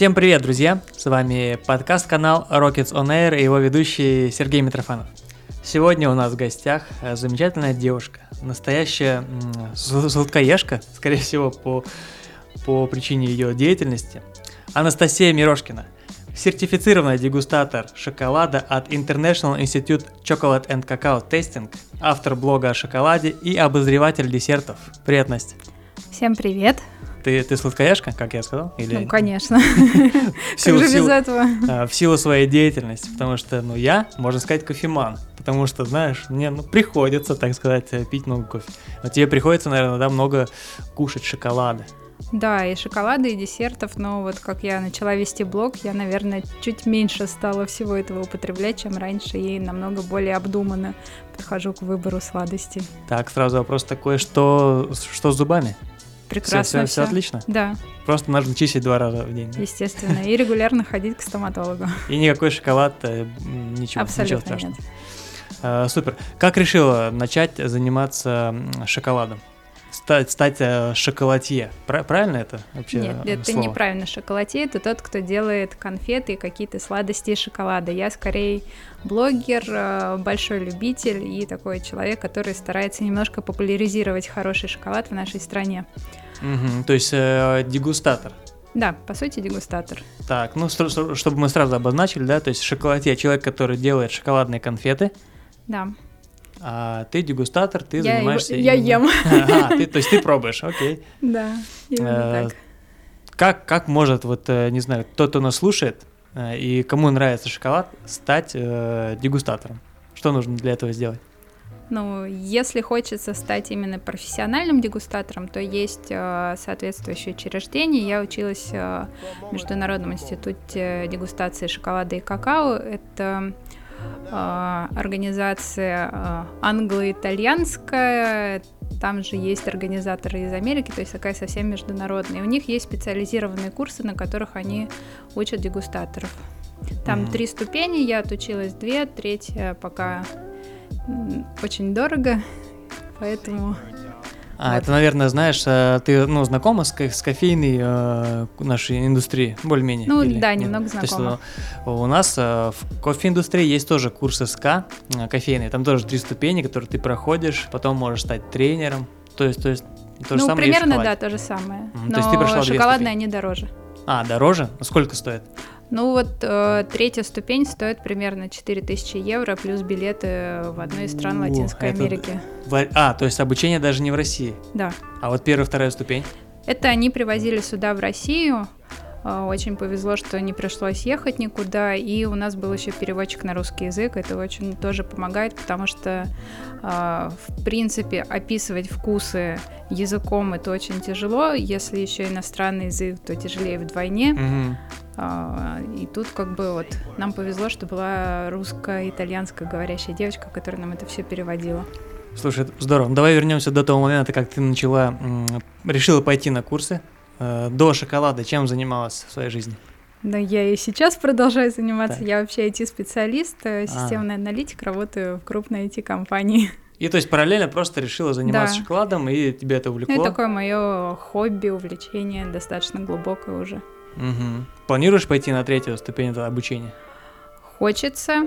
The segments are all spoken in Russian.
Всем привет, друзья! С вами подкаст-канал Rockets On Air и его ведущий Сергей Митрофанов. Сегодня у нас в гостях э, замечательная девушка, настоящая сладкоежка, скорее всего, по, по причине ее деятельности, Анастасия Мирошкина, сертифицированный дегустатор шоколада от International Institute Chocolate and Cacao Tasting, автор блога о шоколаде и обозреватель десертов. Привет, Настя! Всем привет! Ты, ты сладкоежка, как я сказал? Или... Ну, конечно. В силу, как же без этого? А, в силу своей деятельности, потому что, ну, я, можно сказать, кофеман, потому что, знаешь, мне ну, приходится, так сказать, пить много кофе. Но тебе приходится, наверное, да, много кушать шоколада. Да, и шоколады, и десертов, но вот как я начала вести блог, я, наверное, чуть меньше стала всего этого употреблять, чем раньше, и намного более обдуманно подхожу к выбору сладостей. Так, сразу вопрос такой, что, что с зубами? Прекрасно. Все, все, все отлично? Да. Просто нужно чистить два раза в день. Естественно. И регулярно ходить к стоматологу. И никакой шоколад, э, ничего, Абсолютно ничего страшного. Нет. А, супер. Как решила начать заниматься шоколадом? Стать, стать э, шоколадье. Правильно это вообще? Нет, это слово? неправильно. Шоколадье это тот, кто делает конфеты и какие-то сладости из шоколада. Я скорее блогер, э, большой любитель и такой человек, который старается немножко популяризировать хороший шоколад в нашей стране. Угу, то есть э, дегустатор. Да, по сути, дегустатор. Так, ну, чтобы мы сразу обозначили, да, то есть шоколадье, человек, который делает шоколадные конфеты. Да. А ты дегустатор, ты я занимаешься... Я ем. Ага, ты, то есть ты пробуешь, окей. Да, именно э, так. Как, как может, вот, э, не знаю, тот, кто нас слушает, э, и кому нравится шоколад, стать э, дегустатором? Что нужно для этого сделать? Ну, если хочется стать именно профессиональным дегустатором, то есть э, соответствующее учреждение. Я училась э, в Международном институте дегустации шоколада и какао. Это э, организация э, англо-итальянская. Там же есть организаторы из Америки, то есть такая совсем международная. И у них есть специализированные курсы, на которых они учат дегустаторов. Там mm-hmm. три ступени, я отучилась две, третья пока очень дорого, поэтому... А, вот. это, наверное, знаешь, э, ты, ну, знакома с, с кофейной э, нашей индустрией, более-менее? Ну, или, да, немного нет? знакома. То есть, э, у нас э, в кофе-индустрии есть тоже курс СК э, кофейный, там тоже три ступени, которые ты проходишь, потом можешь стать тренером, то есть, то есть то же ну, самое примерно, да, то же самое. Mm, Но то есть ты прошла шоколадные они дороже. А, дороже? Сколько стоит? Ну вот э, третья ступень стоит примерно 4000 евро плюс билеты в одну из стран О, Латинской это... Америки. А, то есть обучение даже не в России? Да. А вот первая, вторая ступень? Это они привозили сюда в Россию. Э, очень повезло, что не пришлось ехать никуда, и у нас был еще переводчик на русский язык. Это очень тоже помогает, потому что, э, в принципе, описывать вкусы языком это очень тяжело. Если еще иностранный язык, то тяжелее вдвойне. Угу. А, и тут как бы вот нам повезло, что была русско-итальянская говорящая девочка, которая нам это все переводила. Слушай, здорово. Давай вернемся до того момента, как ты начала, решила пойти на курсы. Э, до шоколада чем занималась в своей жизни? Да, я и сейчас продолжаю заниматься. Так. Я вообще IT-специалист, э, системный а. аналитик, работаю в крупной IT-компании. И то есть параллельно просто решила заниматься да. шоколадом, и тебе это увлекло? Ну, это такое мое хобби, увлечение, достаточно глубокое уже. Угу. Планируешь пойти на третью ступень обучения? Хочется,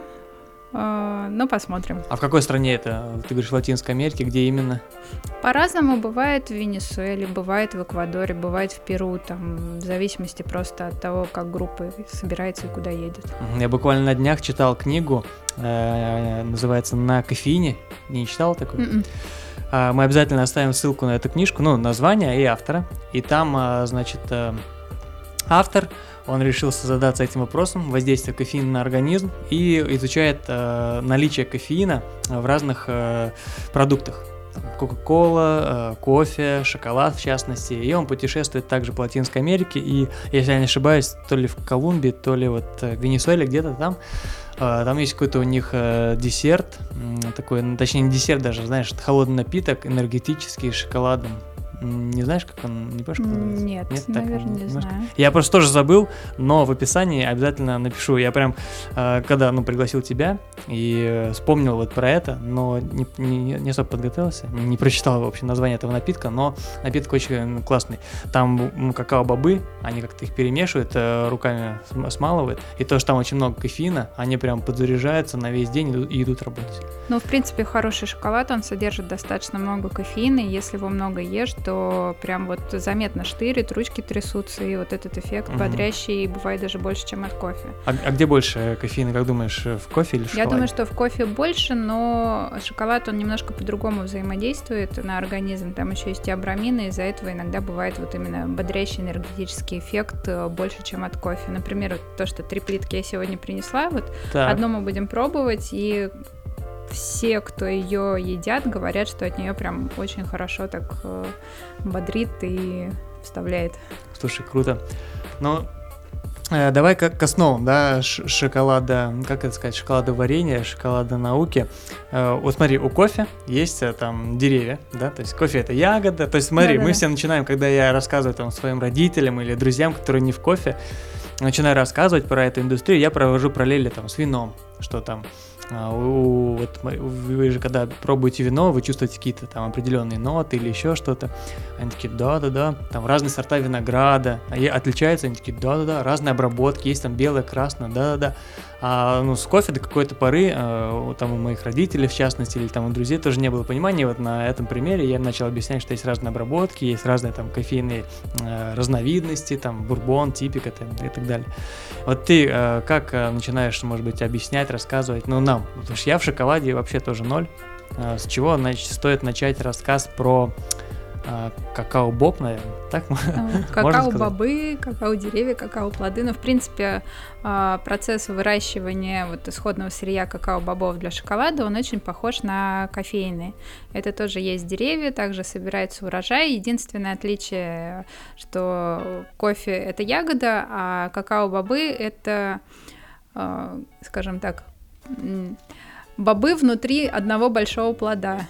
э, но посмотрим. А в какой стране это? Ты говоришь, в Латинской Америке, где именно? По-разному бывает в Венесуэле, бывает в Эквадоре, бывает в Перу, там, в зависимости просто от того, как группа собирается и куда едет. Я буквально на днях читал книгу, э, называется «На кофеине». Не читал такой? Mm-mm. М-м. А, мы обязательно оставим ссылку на эту книжку, ну, название и автора. И там, а, значит, э, автор, он решился задаться этим вопросом, воздействие кофеина на организм, и изучает э, наличие кофеина в разных э, продуктах. Кока-кола, э, кофе, шоколад в частности. И он путешествует также по Латинской Америке. И, если я не ошибаюсь, то ли в Колумбии, то ли вот э, в Венесуэле, где-то там, э, там есть какой-то у них э, десерт, такой, ну, точнее не десерт даже, знаешь, холодный напиток, энергетический, с шоколадом Не знаешь, как он, не помнишь, как он называется? Нет, Нет наверное, так, не немножко. знаю. Я просто тоже забыл, но в описании обязательно напишу. Я прям, э, когда ну, пригласил тебя и вспомнил вот про это, но не, не, не особо подготовился, не прочитал вообще название этого напитка, но напиток очень классный. Там какао-бобы, они как-то их перемешивают, э, руками смалывают, и то, что там очень много кофеина, они прям подзаряжаются на весь день и идут работать. Ну, в принципе, хороший шоколад, он содержит достаточно много кофеина, и если его много ешь, то прям вот заметно штырит, ручки трясутся, и вот этот эффект угу. бодрящий бывает даже больше, чем от кофе. А, а где больше кофеина, как думаешь, в кофе или в шоколаде? Я думаю, что в кофе больше, но шоколад, он немножко по-другому взаимодействует на организм, там еще есть диабрамины, из-за этого иногда бывает вот именно бодрящий энергетический эффект э, больше, чем от кофе. Например, вот то, что три плитки я сегодня принесла, вот так. одно мы будем пробовать, и все, кто ее едят, говорят, что от нее прям очень хорошо так э, бодрит и вставляет. Слушай, круто. Ну, э, давай как к основам, да, шоколада, как это сказать, шоколада варенья, шоколада науки. Э, вот смотри, у кофе есть там деревья, да, то есть кофе это ягода, то есть смотри, Да-да-да. мы все начинаем, когда я рассказываю там своим родителям или друзьям, которые не в кофе, начинаю рассказывать про эту индустрию, я провожу параллели там с вином, что там а, вот вы же когда пробуете вино, вы чувствуете какие-то там определенные ноты или еще что-то. Они такие, да-да-да, там разные сорта винограда, а отличаются, они такие, да-да-да, разные обработки, есть там белое, красное, да-да-да. А ну, с кофе до какой-то поры, э, там у моих родителей, в частности, или там у друзей тоже не было понимания. Вот на этом примере я начал объяснять, что есть разные обработки, есть разные там кофейные э, разновидности, там бурбон, типик и так далее. Вот ты э, как э, начинаешь, может быть, объяснять, рассказывать, ну, нам, потому что я в шоколаде вообще тоже ноль. С чего, значит, стоит начать рассказ про какао-боб, наверное, так Какао-бобы, какао-деревья, какао-плоды. Но, в принципе, а, процесс выращивания вот исходного сырья какао-бобов для шоколада, он очень похож на кофейный. Это тоже есть деревья, также собирается урожай. Единственное отличие, что кофе — это ягода, а какао-бобы — это, а, скажем так, бобы внутри одного большого плода.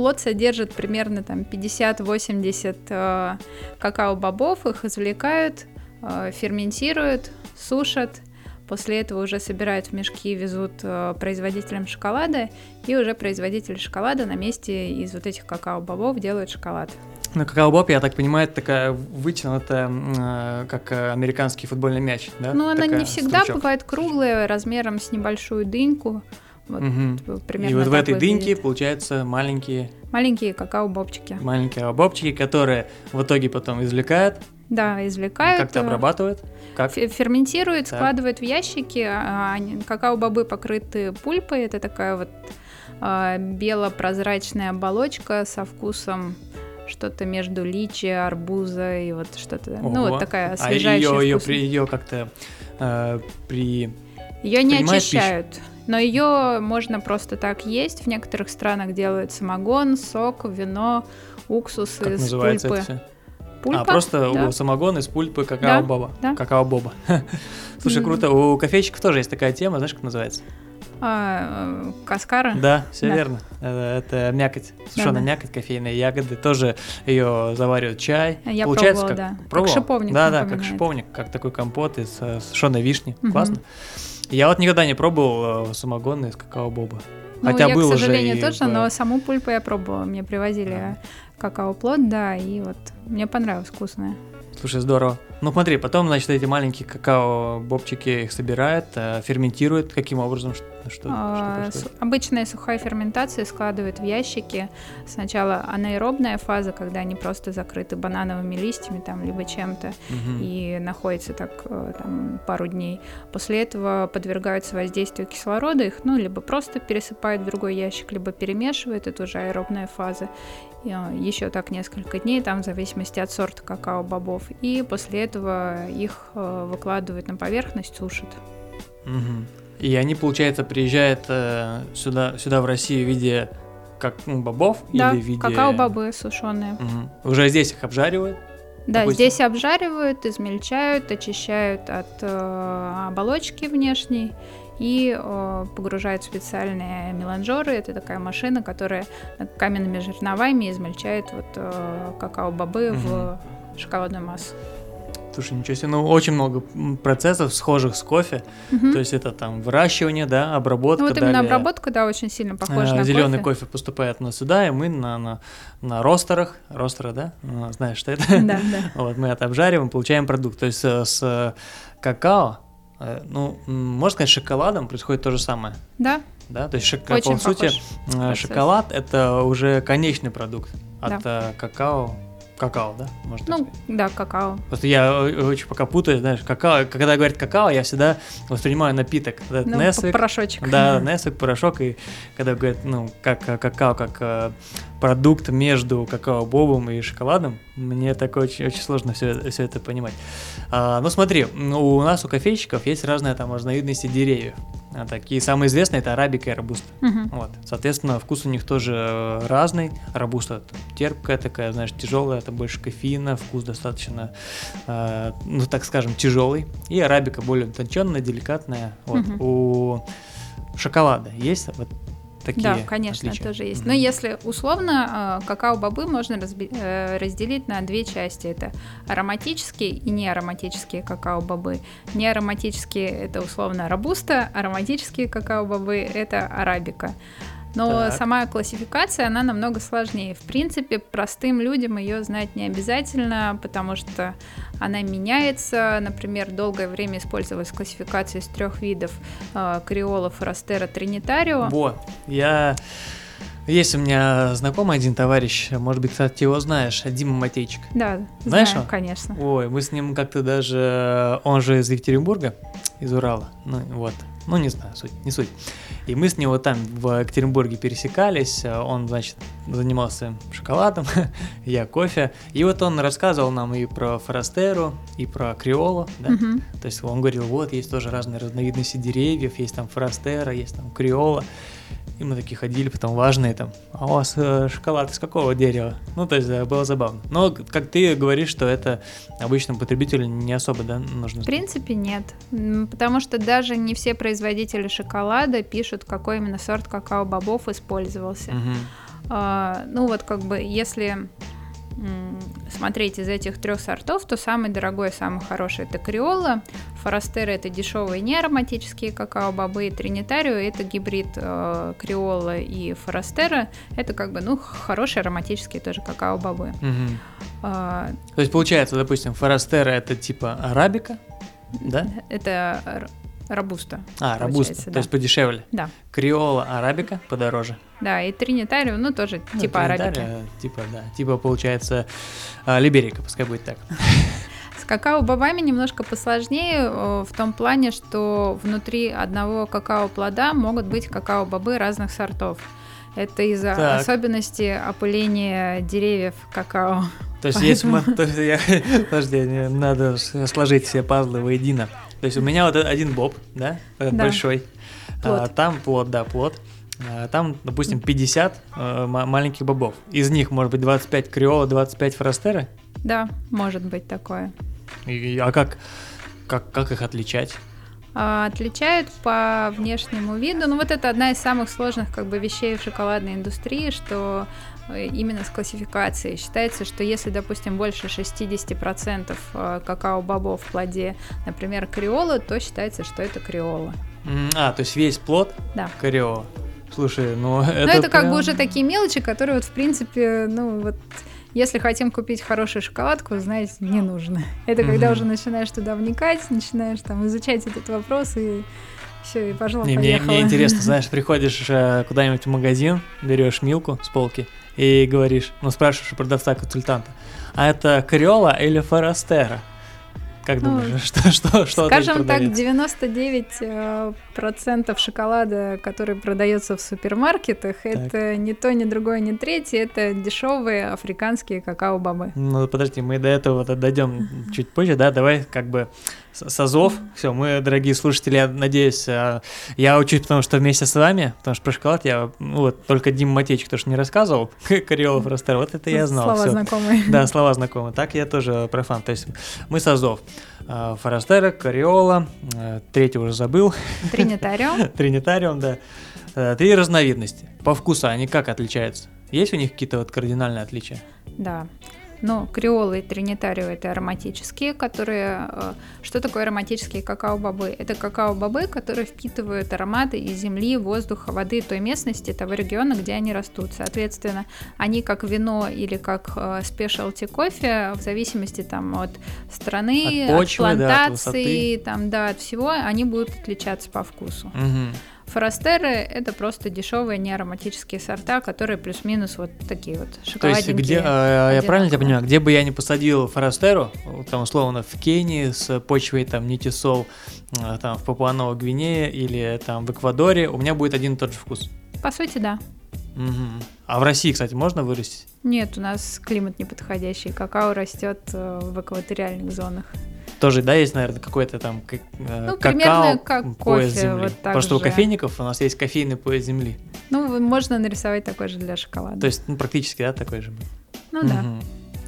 Плод содержит примерно там 50-80 э, какао-бобов, их извлекают, э, ферментируют, сушат, после этого уже собирают в мешки, везут э, производителям шоколада, и уже производители шоколада на месте из вот этих какао-бобов делают шоколад. Ну, какао-боб, я так понимаю, это такая вытянутая, э, как американский футбольный мяч, да? Ну, она такая не всегда стручок. бывает круглая, размером с небольшую дыньку. Вот угу. примерно И вот в этой дыньке получаются маленькие... Маленькие какао-бобчики. Маленькие бобчики, которые в итоге потом извлекают. Да, извлекают. Как-то обрабатывают. Как? Ферментируют, так. складывают в ящики. А, какао-бобы покрыты пульпой. Это такая вот а, бело-прозрачная оболочка со вкусом что-то между личи, арбуза и вот что-то. Ого. Ну, вот такая освежающая. А ее, ее, ее как-то э, при... Ее не очищают. Пищу? Но ее можно просто так есть. В некоторых странах делают самогон, сок, вино, уксус как из называется пульпы. Это все? Пульпа? А, просто да. самогон из пульпы какао-боба. Да. Какао-боба. Слушай, круто. У кофейщиков тоже есть такая тема, знаешь, как называется? А, э, каскара? Да, все да. верно. Это, это мякоть, сушеная да, да. мякоть, кофейные ягоды. Тоже ее заваривают чай. Я Получается, пробовала, как, да. Пробовал? Как шиповник. Да, да, как шиповник, как такой компот из э, сушеной вишни. Угу. Классно. Я вот никогда не пробовал э, самогон из какао-боба. Ну, Хотя я, был к сожалению, уже точно, в... но саму пульпу я пробовала. Мне привозили а. какао-плод, да, и вот мне понравилось, вкусное. Слушай, здорово. Ну смотри, потом, значит, эти маленькие какао-бобчики их собирают, э, ферментируют. Каким образом? Что, а, что Обычная сухая ферментация складывают в ящики. Сначала анаэробная фаза, когда они просто закрыты банановыми листьями там, либо чем-то, угу. и находятся так э, там, пару дней. После этого подвергаются воздействию кислорода, их ну, либо просто пересыпают в другой ящик, либо перемешивают, это уже аэробная фаза. А, еще так несколько дней, там в зависимости от сорта какао-бобов. И после этого их э, выкладывают на поверхность, сушат. Угу. И они, получается, приезжают э, сюда, сюда в Россию в виде как ну, бобов да, или в виде... какао-бобы сушеные. Угу. Уже здесь их обжаривают? Да, допустим? здесь обжаривают, измельчают, очищают от э, оболочки внешней и э, погружают в специальные меланжеры. Это такая машина, которая каменными жерновами измельчает вот э, какао-бобы угу. в шоколадную массу. Слушай, ничего себе, ну очень много процессов схожих с кофе. Угу. То есть это там выращивание, да, обработка. Ну, вот именно далее, обработка, да, очень сильно похожа э, на Зеленый кофе. кофе поступает на сюда, и мы на, на, на ростерах, ростеры, да, ну, знаешь, что это? Да, да. Вот мы это обжариваем, получаем продукт. То есть э, с какао, э, ну, можно сказать, шоколадом происходит то же самое. Да. Да, то есть шок... по сути шоколад это уже конечный продукт от да. какао какао, да? Можно ну, сказать? да, какао. Просто я очень пока путаю, знаешь, какао, когда говорят какао, я всегда воспринимаю напиток. Ну, Nesquik, порошочек. Да, Nesquik, порошок, и когда говорят, ну, как какао, как э, продукт между какао-бобом и шоколадом, мне такое очень, очень сложно все, все это понимать. А, ну смотри, у нас у кофейщиков есть разные там разновидности деревьев. А, такие самые известные это арабика и робуста. Угу. Вот, соответственно, вкус у них тоже разный. Робуста терпкая такая, знаешь, тяжелая, это больше кофеина, вкус достаточно, э, ну так скажем, тяжелый. И арабика более утонченная, деликатная. Вот. Угу. У шоколада есть вот такие Да, конечно, отличия. тоже есть. Mm-hmm. Но если условно, а, какао-бобы можно разби- э, разделить на две части. Это ароматические и неароматические какао-бобы. Неароматические – это условно робуста, ароматические какао-бобы – это арабика. Но так. сама классификация, она намного сложнее. В принципе, простым людям ее знать не обязательно, потому что она меняется. Например, долгое время использовалась классификация из трех видов э, криола, форастера, тринитарио. Вот, я... Есть у меня знакомый один товарищ, может быть, кстати, его знаешь, Дима Матейчик. Да, знаешь знаю, конечно. Ой, мы с ним как-то даже, он же из Екатеринбурга, из Урала, ну вот, ну не знаю, суть, не суть. И мы с него там в Екатеринбурге пересекались, он, значит, занимался шоколадом, я кофе. И вот он рассказывал нам и про Форастеру, и про Криолу, да. Угу. То есть он говорил, вот, есть тоже разные разновидности деревьев, есть там Форастера, есть там Криола. И мы такие ходили, потом важные там, а у вас э, шоколад из какого дерева? Ну, то есть да, было забавно. Но, как ты говоришь, что это обычному потребителю не особо, да, нужно В принципе, нет. Потому что даже не все производители шоколада пишут, какой именно сорт какао-бобов использовался. Угу. А, ну, вот как бы, если смотреть из этих трех сортов, то самый дорогой, самый хороший это Криола, Форастера это дешевые неароматические какао-бобы, и Тринитарио это гибрид э, Криола и Форастера, это как бы, ну, хорошие ароматические тоже какао-бобы. Угу. А, то есть получается, допустим, Форастера это типа арабика, да? Это Робуста. А, робуста, да. то есть подешевле. Да. Криола, арабика подороже. Да, и тринитарио, ну тоже ну, типа арабики. Типа, да, типа получается а, либерика, пускай будет так. С какао-бобами немножко посложнее в том плане, что внутри одного какао-плода могут быть какао-бобы разных сортов. Это из-за так. особенностей опыления деревьев какао. То есть, то есть подожди, надо сложить все пазлы воедино. То есть у меня вот один боб, да, этот да. большой. Плод. А, там плод, да, плод. А, там, допустим, 50 а, маленьких бобов. Из них, может быть, 25 криола, 25 фростеры? Да, может быть такое. И, а как, как, как их отличать? А, отличают по внешнему виду. Ну вот это одна из самых сложных как бы вещей в шоколадной индустрии, что Э, именно с классификацией. Считается, что если, допустим, больше 60% э, какао-бобов в плоде, например, криола, то считается, что это криола. А, то есть весь плод да. криола. Слушай, ну это. Ну, это прям... как бы уже такие мелочи, которые вот в принципе, ну вот. Если хотим купить хорошую шоколадку, знаете, не нужно. Это когда mm-hmm. уже начинаешь туда вникать, начинаешь там изучать этот вопрос и все, и пожалуй, не, мне, мне интересно, знаешь, приходишь э, куда-нибудь в магазин, берешь милку с полки, и говоришь, ну спрашиваешь у продавца-консультанта, а это Криола или Форастера? Как ну, думаешь, что, что, что Скажем так, 99% э, шоколада, который продается в супермаркетах, так. это не то, ни другое, ни третье, это дешевые африканские какао-бобы. Ну подожди, мы до этого дойдем чуть позже, да, давай как бы Сазов. Все, мы, дорогие слушатели, я надеюсь, э, я учусь, потому что вместе с вами, потому что про шоколад я, ну, вот, только Дим Матейчик тоже не рассказывал, Кариолов Ростер, вот это я знал. Слова всё. знакомые. Да, слова знакомые. Так я тоже профан. То есть мы с Азов. Э, Форастера, Кариола, э, третий уже забыл. Тринитариум. Тринитариум, да. Три разновидности. По вкусу они как отличаются? Есть у них какие-то вот кардинальные отличия? Да. Ну, креолы и тринитарио это ароматические, которые... э, Что такое ароматические какао-бобы? Это какао-бобы, которые впитывают ароматы из земли, воздуха, воды той местности, того региона, где они растут. Соответственно, они как вино или как э, спешалти кофе, в зависимости там от страны, От почвы, да, от плантации, высоты. там, да, от всего, они будут отличаться по вкусу. Мгм. Форастеры это просто дешевые неароматические сорта, которые плюс-минус вот такие вот То есть шоколадненькие. где, э, я правильно тебя понимаю, где бы я не посадил Форастеру, там условно в Кении с почвой там нитисол, э, там в Папуаново Гвинее или там в Эквадоре, у меня будет один и тот же вкус. По сути, да. Мгм. А в России, кстати, можно вырастить? Нет, у нас климат неподходящий. Какао растет э, в экваториальных зонах. Тоже, да, есть, наверное, какой-то там как- э, Ну, какао, как пояс кофе, земли. вот так Просто у же. кофейников у нас есть кофейный пояс земли. Ну, можно нарисовать такой же для шоколада. То есть, ну, практически, да, такой же. ну да. Мгм.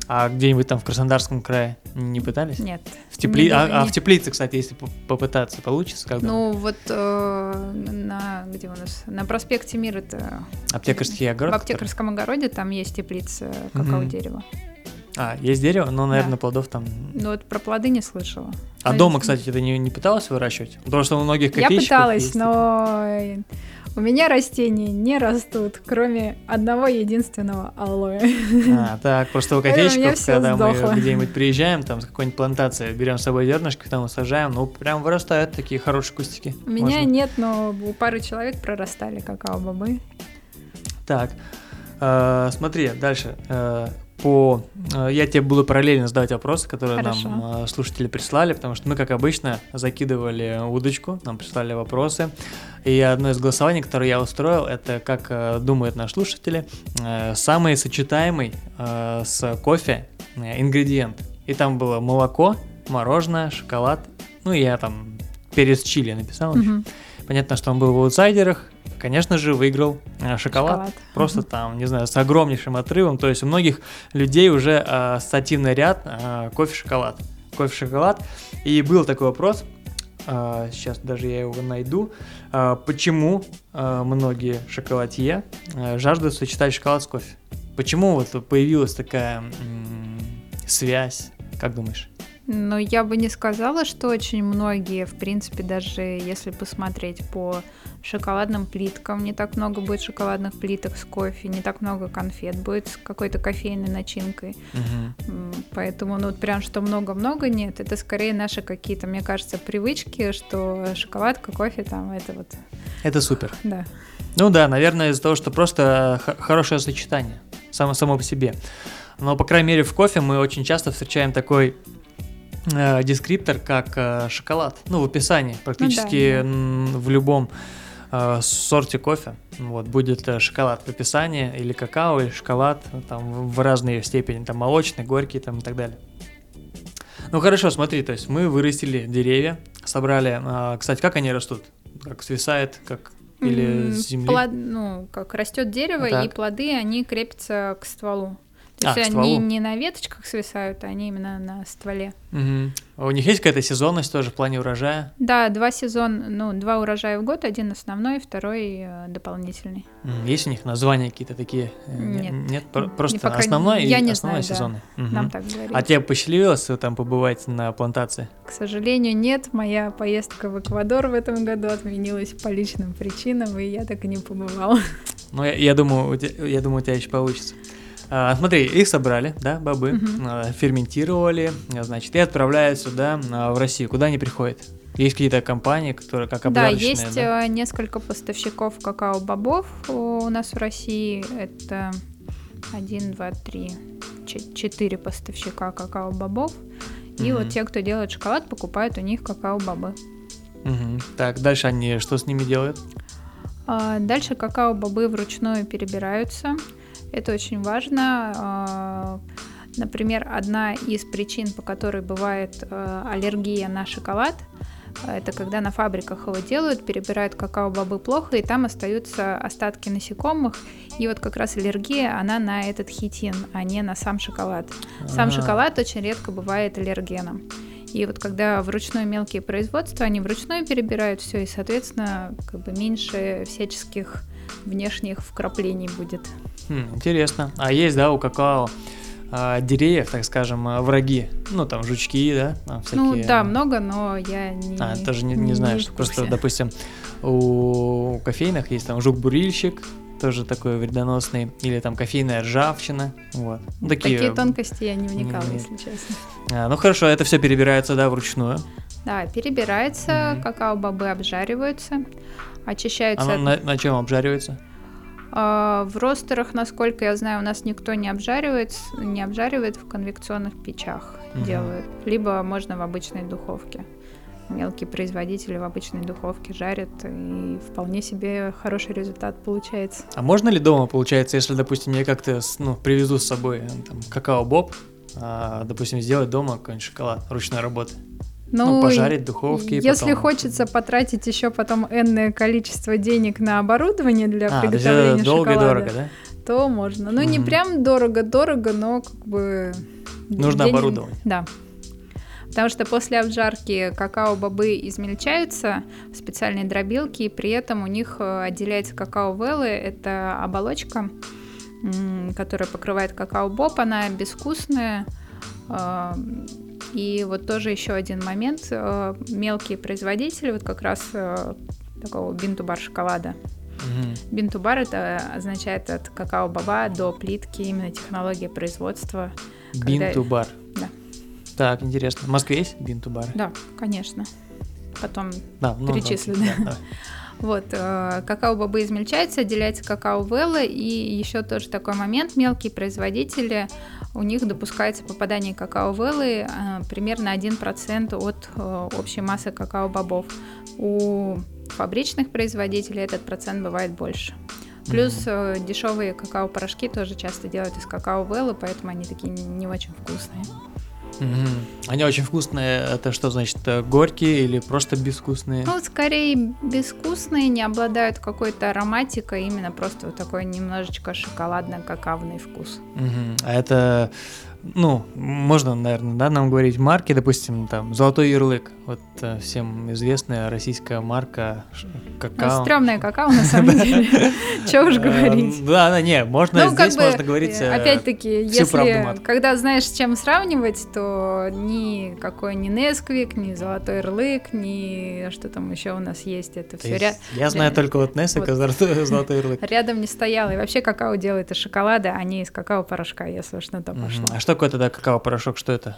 А где-нибудь там в Краснодарском крае не пытались? Нет. В тепли... Не- а, а не- в теплице, кстати, если по- попытаться, получится? Думаешь? Ну, вот э, на где у нас? На проспекте Мира это Аптекарский огород? в который- аптекарском огороде там есть теплица Мгм. какао-дерева. А, есть дерево, но, наверное, Да. плодов там... Ну, вот про плоды не слышала. А Ну, дома, кстати, ты не, не пыталась выращивать? Потому что у многих Я пыталась, есть но у меня растения не растут, кроме одного единственного алоэ. А, так, просто у всё когда мы сдохло. где-нибудь приезжаем, там с какой-нибудь плантации, берем с собой зернышки, там сажаем, ну, прям вырастают такие хорошие кустики. У меня Можно. нет, но у пары человек прорастали какао-бобы. Так, э, смотри, дальше. э, по, э, я тебе буду параллельно задавать вопросы, которые Хорошо. нам э, слушатели прислали, потому что мы, как обычно, закидывали удочку, нам прислали вопросы. И одно из голосований, которое я устроил, это как э, думают наши слушатели, самый сочетаемый с кофе ингредиент. И там было молоко, мороженое, шоколад. Ну, я там перец чили написал. Мгм. Понятно, что он был в аутсайдерах. Конечно же, выиграл э, шоколад. Шоколад. Просто там, не знаю, с огромнейшим отрывом. То есть у многих людей уже э, ассоциативный ряд э, кофе-шоколад. Кофе-шоколад. И был такой вопрос, э, сейчас даже я его найду. Э, почему э, многие шоколадье э, жаждут сочетать шоколад с кофе? Почему вот появилась такая м, связь? Как думаешь? Но я бы не сказала, что очень многие, в принципе, даже если посмотреть по шоколадным плиткам, не так много будет шоколадных плиток с кофе, не так много конфет будет с какой-то кофейной начинкой. М, Поэтому, ну, прям что много-много нет, это скорее наши какие-то, мне кажется, привычки, что шоколадка, кофе там, это вот, Это супер. да. Ну да, наверное, из-за того, что просто хорошее сочетание само, само по себе. Но, по крайней мере, в кофе мы очень часто встречаем такой э, дескриптор, как э, шоколад. Ну, в описании. Практически да. м, в любом э, сорте кофе вот, будет э, шоколад в описании, или какао, или шоколад, ну, там в разной степени, там молочный, горький там, и так далее. Ну хорошо, смотри, то есть мы вырастили деревья, собрали, а, кстати, как они растут? Как свисает, как или М, с земли? плод- ну, как растет дерево, Так. и плоды, они крепятся к стволу. То А, есть они не на веточках свисают, а они именно на стволе. Мгм. А У них есть какая-то сезонность тоже в плане урожая? Да, два сезона, ну, два урожая в год, один основной, второй э, дополнительный. Есть у них названия какие-то такие? Э, не- Нет. Нет, про- просто пока основной я и не основной знаю, да. сезонный. Мгм. Нам так говорили. А тебе посчастливилось там побывать на плантации? К сожалению, нет. Моя поездка в Эквадор в этом году отменилась по личным причинам, и я так и не побывала. Ну, я, я думаю, у тебя, я думаю, у тебя еще получится. А, смотри, их собрали, да, бобы, а, ферментировали, значит, и отправляют сюда, а, в Россию. Куда они приходят? Есть какие-то компании, которые как Да, обрядочные, есть да? э, несколько поставщиков какао-бобов у нас в России. Это один, два, три, че- четыре поставщика какао-бобов. И Мгм. вот те, кто делает шоколад, покупают у них какао-бобы. Мгм. Так, дальше они что с ними делают? А, Дальше какао-бобы вручную перебираются. Это очень важно. А, Например, одна из причин, по которой бывает э, аллергия на шоколад, это когда на фабриках его делают, перебирают какао-бобы плохо, и там остаются остатки насекомых. И вот как раз аллергия, она на этот хитин, а не на сам шоколад. Сам А-а-а. шоколад очень редко бывает аллергеном. И вот когда вручную мелкие производства, они вручную перебирают все, и, соответственно, как бы меньше всяческих внешних вкраплений будет. Хм, интересно. А есть, да, у какао а, деревьев, так скажем, а, враги? Ну, там, жучки, да? Там, всякие... Ну, да, много, но я не А, тоже не, не, не знаю, что просто, допустим, у кофейных есть там жук-бурильщик, тоже такой вредоносный, или там кофейная ржавчина, вот. Ну, такие, такие тонкости я не вникала, не, если честно. А, ну хорошо, это все перебирается, да, вручную? Да, перебирается, mm-hmm. какао-бобы обжариваются, очищаются. А на, на чем обжаривается? А, в ростерах, насколько я знаю, у нас никто не обжаривает, не обжаривает в конвекционных печах угу. делают, либо можно в обычной духовке. Мелкие производители в обычной духовке жарят, и вполне себе хороший результат получается. А можно ли дома, получается, если, допустим, я как-то ну, привезу с собой там, какао-боб, а, допустим, сделать дома какой-нибудь шоколад ручной работы? Ну, ну, пожарить в духовке. Если потом... хочется потратить еще потом энное количество денег на оборудование для а, приготовления долго шоколада, дорого, да? то можно. Ну, mm-hmm. не прям дорого-дорого, но как бы... Нужно денег... оборудование. Да. Потому что после обжарки какао-бобы измельчаются в специальные дробилки, и при этом у них э, отделяется какао-веллы. Это оболочка, которая покрывает какао-боб, она безвкусная, а, и вот тоже еще один момент. Э, мелкие производители, вот как раз э, такого бинтубар шоколада. Угу. Бинтубар это означает от какао-баба до плитки, именно технология производства. Бинтубар. Когда... Да. Так, интересно. В Москве есть бинтубар? Да, конечно. Потом да, ну, перечислю. Да, да. Вот, э, какао-бобы измельчаются, отделяется какао-велла, и еще тоже такой момент, мелкие производители, у них допускается попадание какао-веллы э, примерно 1% от э, общей массы какао-бобов. У фабричных производителей этот процент бывает больше. Плюс mm-hmm. дешевые какао-порошки тоже часто делают из какао-веллы, поэтому они такие не очень вкусные. Угу. Они очень вкусные. Это что значит? Э, горькие или просто безвкусные? Ну, скорее безвкусные, не обладают какой-то ароматикой, именно просто вот такой немножечко шоколадно-какавный вкус. Угу. А это ну, можно, наверное, да, нам говорить марки, допустим, там, «Золотой ярлык», вот э, всем известная российская марка какао. Ну, стрёмная какао, на самом деле, что уж говорить. Да, да, не, можно, ну, здесь можно говорить э, Опять-таки, если, когда знаешь, с чем сравнивать, то ни какой ни Несквик, ни «Золотой ярлык», ни что там еще у нас есть, это все. Я знаю только вот Несквик, и «Золотой ярлык». Рядом не стоял, и вообще какао делает из шоколада, а не из какао-порошка, если уж на то пошло. А что такое тогда какао-порошок? Что это?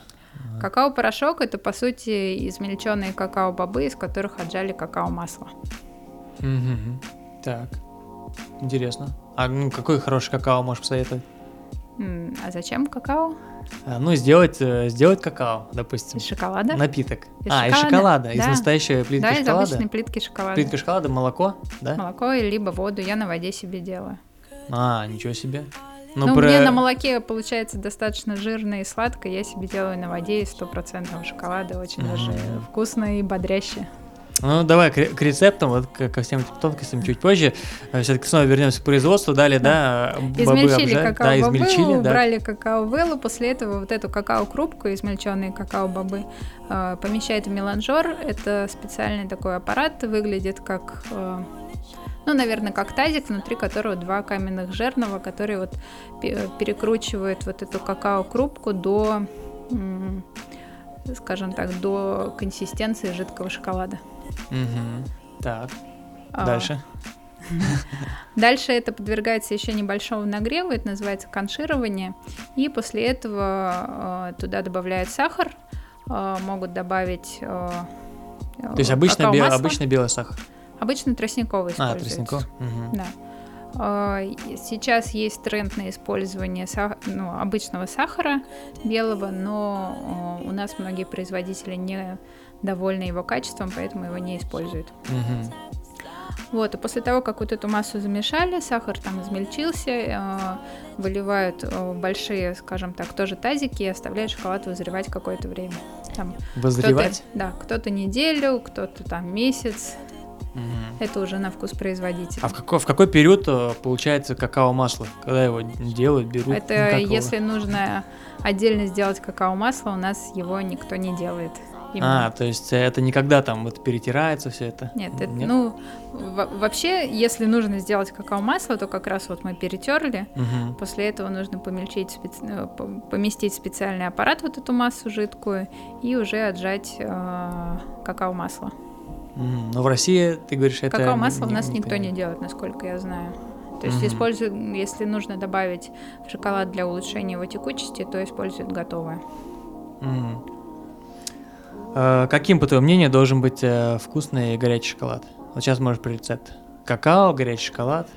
Какао-порошок это по сути измельченные какао-бобы, из которых отжали какао-масло. Угу. Так, интересно. А ну, какой хороший какао можешь посоветовать? А зачем какао? А, ну, сделать, э, сделать какао, допустим. Из шоколада? Напиток. Из а, шоколада? из шоколада, да. из настоящей плитки да, шоколада? Да, из обычной плитки шоколада. Плитка шоколада, молоко, да? Молоко, либо воду, я на воде себе делаю. А, ничего себе. Ну, ну про... мне на молоке получается достаточно жирно и сладко. Я себе делаю на воде из стопроцентного шоколада. Очень mm-hmm. даже вкусно и бодряще. Ну, давай к, к рецептам, вот к, ко всем тонкостям чуть позже. Э, Все-таки снова вернемся к производству. Далее, да, да измельчили какао да, измельчили, убрали да. какао-веллу, после этого вот эту какао-крупку, измельченные какао-бобы, э, помещают в меланжер. Это специальный такой аппарат, выглядит как... Ну, наверное, как тазик, внутри которого два каменных жернова, которые вот перекручивают вот эту какао-крупку до, скажем так, до консистенции жидкого шоколада. Угу. Так. А. Дальше. Дальше это подвергается еще небольшому нагреву, это называется конширование. И после этого э, туда добавляют сахар, э, могут добавить... То есть обычно, бел, обычно белый сахар? Обычно тростниковый используется. А, тростниковый? Угу. Да. А, сейчас есть тренд на использование сах... ну, обычного сахара белого, но а, у нас многие производители не довольны его качеством, поэтому его не используют. Угу. Вот, и после того, как вот эту массу замешали, сахар там измельчился, э, выливают большие, скажем так, тоже тазики и оставляют шоколад вызревать какое-то время. Там Возревать? Кто да, кто-то неделю, кто-то там месяц. Угу. Это уже на вкус производителя. А в какой, в какой период э, получается какао-масло? Когда его делают, берут? Это если нужно отдельно сделать какао-масло, у нас его никто не делает. Именно. А, то есть это никогда там вот перетирается все это? Нет, это, Нет? ну, вообще, если нужно сделать какао-масло, то как раз вот мы перетерли, угу. после этого нужно помельчить, специ... Э, поместить в специальный аппарат вот эту массу жидкую и уже отжать э, какао-масло. Но в России, ты говоришь, это... Какао-масло у нас не, никто не делает, насколько я знаю. То есть mm-hmm. используют, если нужно добавить в шоколад для улучшения его текучести, то используют готовое. Mm-hmm. Э, каким, по твоему мнению, должен быть э, вкусный горячий шоколад? Вот сейчас можешь по рецепт. Какао, горячий шоколад.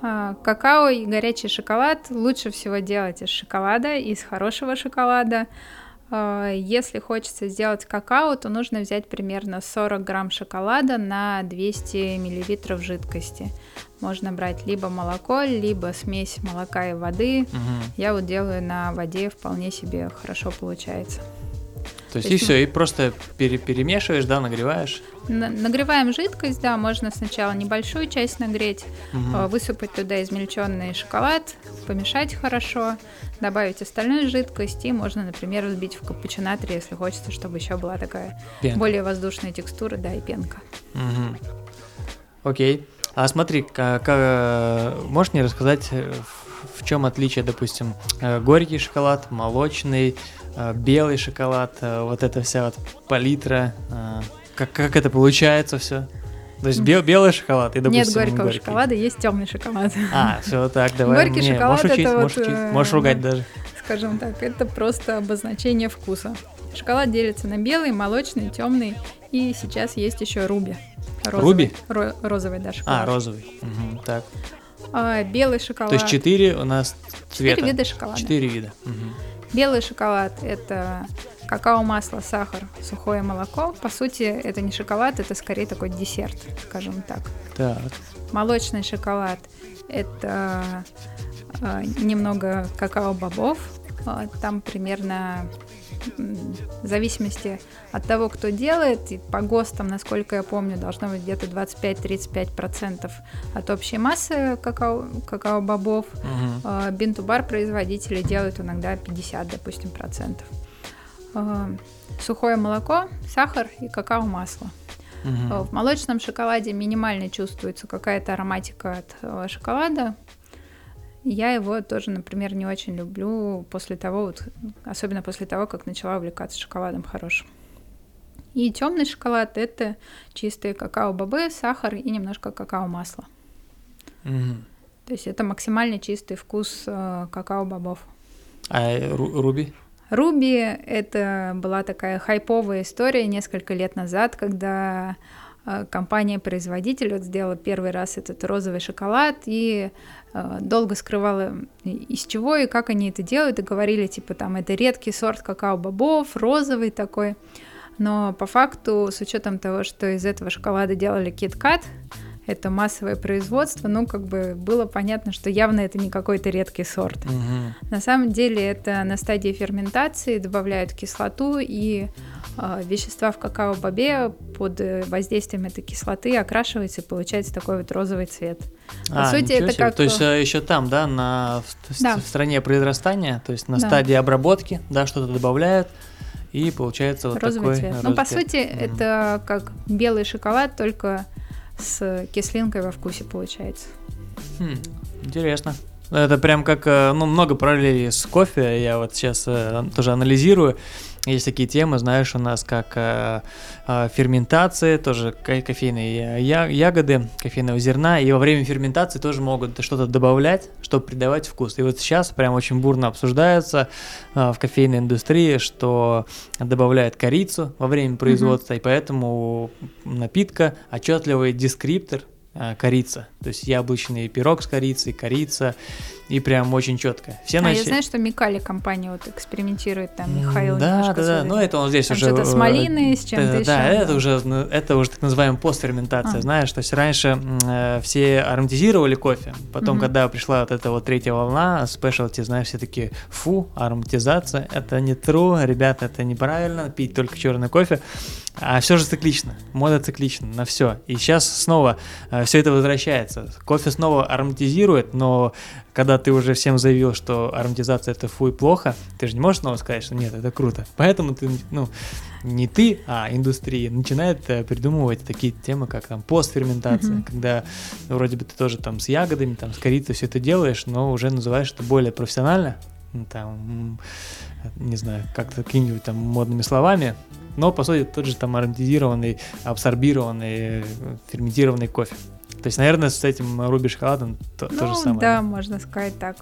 А, какао и горячий шоколад лучше всего делать из шоколада, из хорошего шоколада. А, если хочется сделать какао, то нужно взять примерно 40 грамм шоколада на 200 миллилитров жидкости. Можно брать либо молоко, либо смесь молока и воды. Угу. Я вот делаю на воде, вполне себе хорошо получается. То есть, То есть и все, и просто пере перемешиваешь, да, нагреваешь? На нагреваем жидкость, да, можно сначала небольшую часть нагреть, угу. высыпать туда измельченный шоколад, помешать хорошо, добавить остальную жидкость, и можно, например, взбить в капучинаторе, если хочется, чтобы еще была такая пенка. более воздушная текстура, да, и пенка. Угу. Окей. А смотри, как, как, можешь мне рассказать, э, в чем отличие, допустим, э, горький шоколад, молочный, белый шоколад, э, вот эта вся вот палитра, э, как, как это получается все? То есть бел, белый шоколад и, допустим, Нет горького горький. шоколада, есть темный шоколад. А, все так, давай. Горький Не, шоколад можешь учить, это можешь, вот, учить, можешь ругать даже. Скажем так, это просто обозначение вкуса. Шоколад делится на белый, молочный, темный, и сейчас есть еще руби. Розовый, руби? Ро- розовый, да, шоколад. А, розовый. Угу, так. А, белый шоколад. То есть четыре у нас цвета. Четыре вида шоколада. Четыре вида. Угу. Белый шоколад – это какао-масло, сахар, сухое молоко. По сути, это не шоколад, это скорее такой десерт, скажем так. Так. Молочный шоколад – это э, немного какао-бобов. Там примерно в зависимости от того, кто делает, и по ГОСТам, насколько я помню, должно быть где-то 25-35% от общей массы какао, какао-бобов. Угу. Бинтубар производители делают иногда 50, допустим, процентов. А, сухое молоко, сахар и какао-масло. Угу. В молочном шоколаде минимально чувствуется какая-то ароматика от шоколада, я его тоже, например, не очень люблю после того, вот, особенно после того, как начала увлекаться шоколадом хорошим. И темный шоколад это чистые какао-бобы, сахар и немножко какао-масла. Угу. То есть это максимально чистый вкус э, какао-бобов. А руби? Руби это была такая хайповая история несколько лет назад, когда компания-производитель вот сделала первый раз этот розовый шоколад и Э, долго скрывала из чего и как они это делают, и говорили, типа, там, это редкий сорт какао-бобов, розовый такой. Но по факту, с учетом того, что из этого шоколада делали кит-кат, это массовое производство, ну, как бы было понятно, что явно это не какой-то редкий сорт. Угу. На самом деле это на стадии ферментации добавляют кислоту и э, вещества в какао-бобе под воздействием этой кислоты окрашивается и получается такой вот розовый цвет. По а, сути, это как... То есть э, еще там, да, на, да. в стране произрастания, то есть на да. стадии обработки, да, что-то добавляют, и получается вот розовый такой цвет. Розовый ну, по цвет. сути, mm. это как белый шоколад, только с кислинкой во вкусе получается. Хм, интересно. Это прям как, э, ну, много параллелей с кофе, я вот сейчас э, тоже анализирую. Есть такие темы, знаешь, у нас как э, э, ферментация, тоже кофейные ягоды, кофейного зерна, и во время ферментации тоже могут что-то добавлять, чтобы придавать вкус. И вот сейчас прям очень бурно обсуждается э, в кофейной индустрии, что добавляют корицу во время производства, mm-hmm. и поэтому напитка отчетливый дескриптор э, корица, то есть яблочный пирог с корицей, корица, и прям очень четко. Все а начали... я знаю, что Микали компания вот экспериментирует, там Михаил Да, да, да, ну это он здесь там уже... что-то с малиной, с чем-то да, еще. Да, это уже, ну, это уже так называемая постферментация, а. знаешь, то есть раньше э, все ароматизировали кофе, потом, угу. когда пришла вот эта вот третья волна, спешлти, знаешь, все такие, фу, ароматизация, это не true, ребята, это неправильно, пить только черный кофе. А все же циклично, мода циклична на все. И сейчас снова э, все это возвращается. Кофе снова ароматизирует, но когда ты уже всем заявил, что ароматизация это фу и плохо, ты же не можешь снова сказать, что нет, это круто. Поэтому ты, ну, не ты, а индустрия начинает э, придумывать такие темы, как там постферментация, mm-hmm. когда ну, вроде бы ты тоже там с ягодами, там с корицей все это делаешь, но уже называешь это более профессионально, там, не знаю, как-то какими-нибудь там модными словами, но по сути тот же там ароматизированный, абсорбированный, ферментированный кофе. То есть, наверное, с этим руби шоколадом то, ну, то же самое. Да, можно сказать так.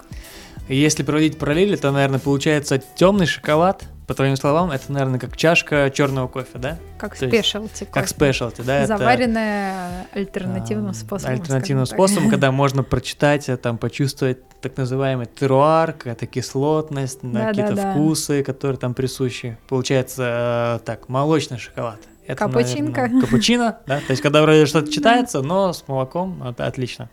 Если проводить параллели, то, наверное, получается темный шоколад, по твоим словам, это, наверное, как чашка черного кофе, да? Как спешлти кофе. Как спешлти, да? Заваренная это, альтернативным способом. Альтернативным способом, когда можно прочитать, там, почувствовать так называемый теруар, какая-то кислотность, да, какие-то да, вкусы, которые там присущи. Получается, э, так, молочный шоколад. Это, Капучинка. Наверное, капучино, да? То есть, когда вроде что-то читается, но с молоком, это отлично.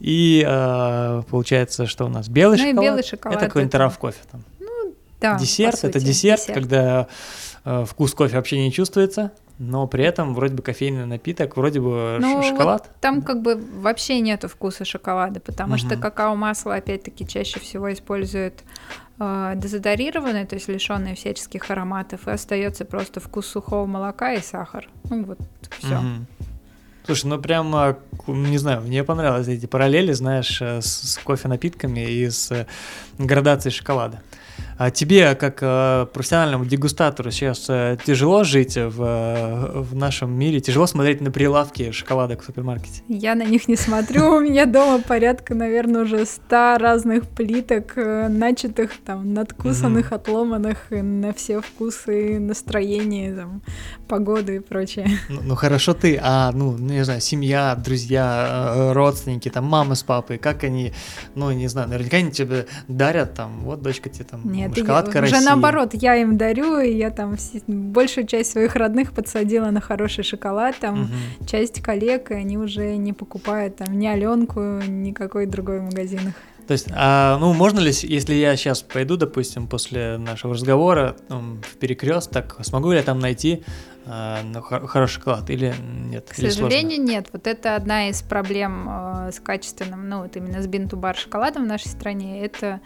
И э, получается, что у нас белый ну шоколад. белый шоколад. Это какой-нибудь раф кофе там. Ну, да. Десерт это десерт, десерт, когда э, вкус кофе вообще не чувствуется но при этом вроде бы кофейный напиток, вроде бы ну, шоколад. Вот там как бы вообще нету вкуса шоколада, потому угу. что какао-масло опять-таки чаще всего используют э, дезодорированное, то есть лишенное всяческих ароматов, и остается просто вкус сухого молока и сахар. Ну вот все. Угу. Слушай, ну прям, не знаю, мне понравились эти параллели, знаешь, э, с, с кофе-напитками и с э, градацией шоколада. А тебе, как э, профессиональному дегустатору, сейчас э, тяжело жить в, э, в нашем мире? Тяжело смотреть на прилавки шоколадок в супермаркете? Я на них не смотрю. У меня дома порядка, наверное, уже ста разных плиток, начатых, там, надкусанных, отломанных на все вкусы, настроения, там, погоды и прочее. Ну, ну хорошо ты, а, ну, не знаю, семья, друзья, родственники, там, мама с папой, как они, ну, не знаю, наверняка они тебе дарят, там, вот, дочка тебе там нет, шоколадка я, уже наоборот, я им дарю, и я там большую часть своих родных подсадила на хороший шоколад, там угу. часть коллег, и они уже не покупают там ни Аленку, никакой другой в магазинах. То есть, а, ну, можно ли, если я сейчас пойду, допустим, после нашего разговора ну, в перекресток, смогу ли я там найти ну, хороший шоколад или нет? К или сожалению, сложно? нет. Вот это одна из проблем э, с качественным, ну, вот именно с бинту-бар шоколадом в нашей стране, это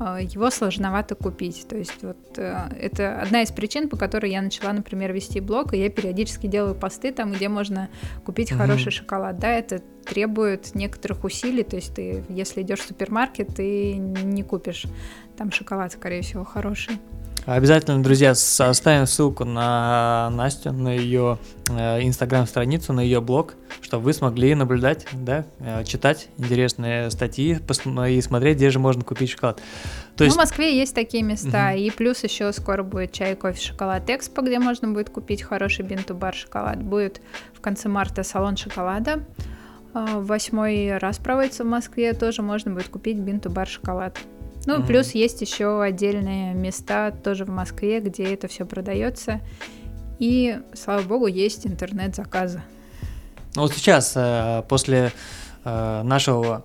э, его сложновато купить. То есть, вот э, это одна из причин, по которой я начала, например, вести блог, и я периодически делаю посты там, где можно купить угу. хороший шоколад. Да, это требует некоторых усилий, то есть ты, если идешь в супермаркет, ты не купишь там шоколад, скорее всего, хороший. Обязательно, друзья, оставим ссылку на Настю, на ее э, инстаграм-страницу, на ее блог, чтобы вы смогли наблюдать, да, э, читать интересные статьи и смотреть, где же можно купить шоколад. То есть... Ну, в Москве есть такие места, угу. и плюс еще скоро будет чай, кофе, шоколад Экспо, где можно будет купить хороший бинту-бар шоколад. Будет в конце марта салон шоколада. А, восьмой раз проводится в Москве, тоже можно будет купить бинту бар шоколад. Ну, mm-hmm. плюс есть еще отдельные места тоже в Москве, где это все продается. И, слава богу, есть интернет-заказы. Ну, вот сейчас, э, после э, нашего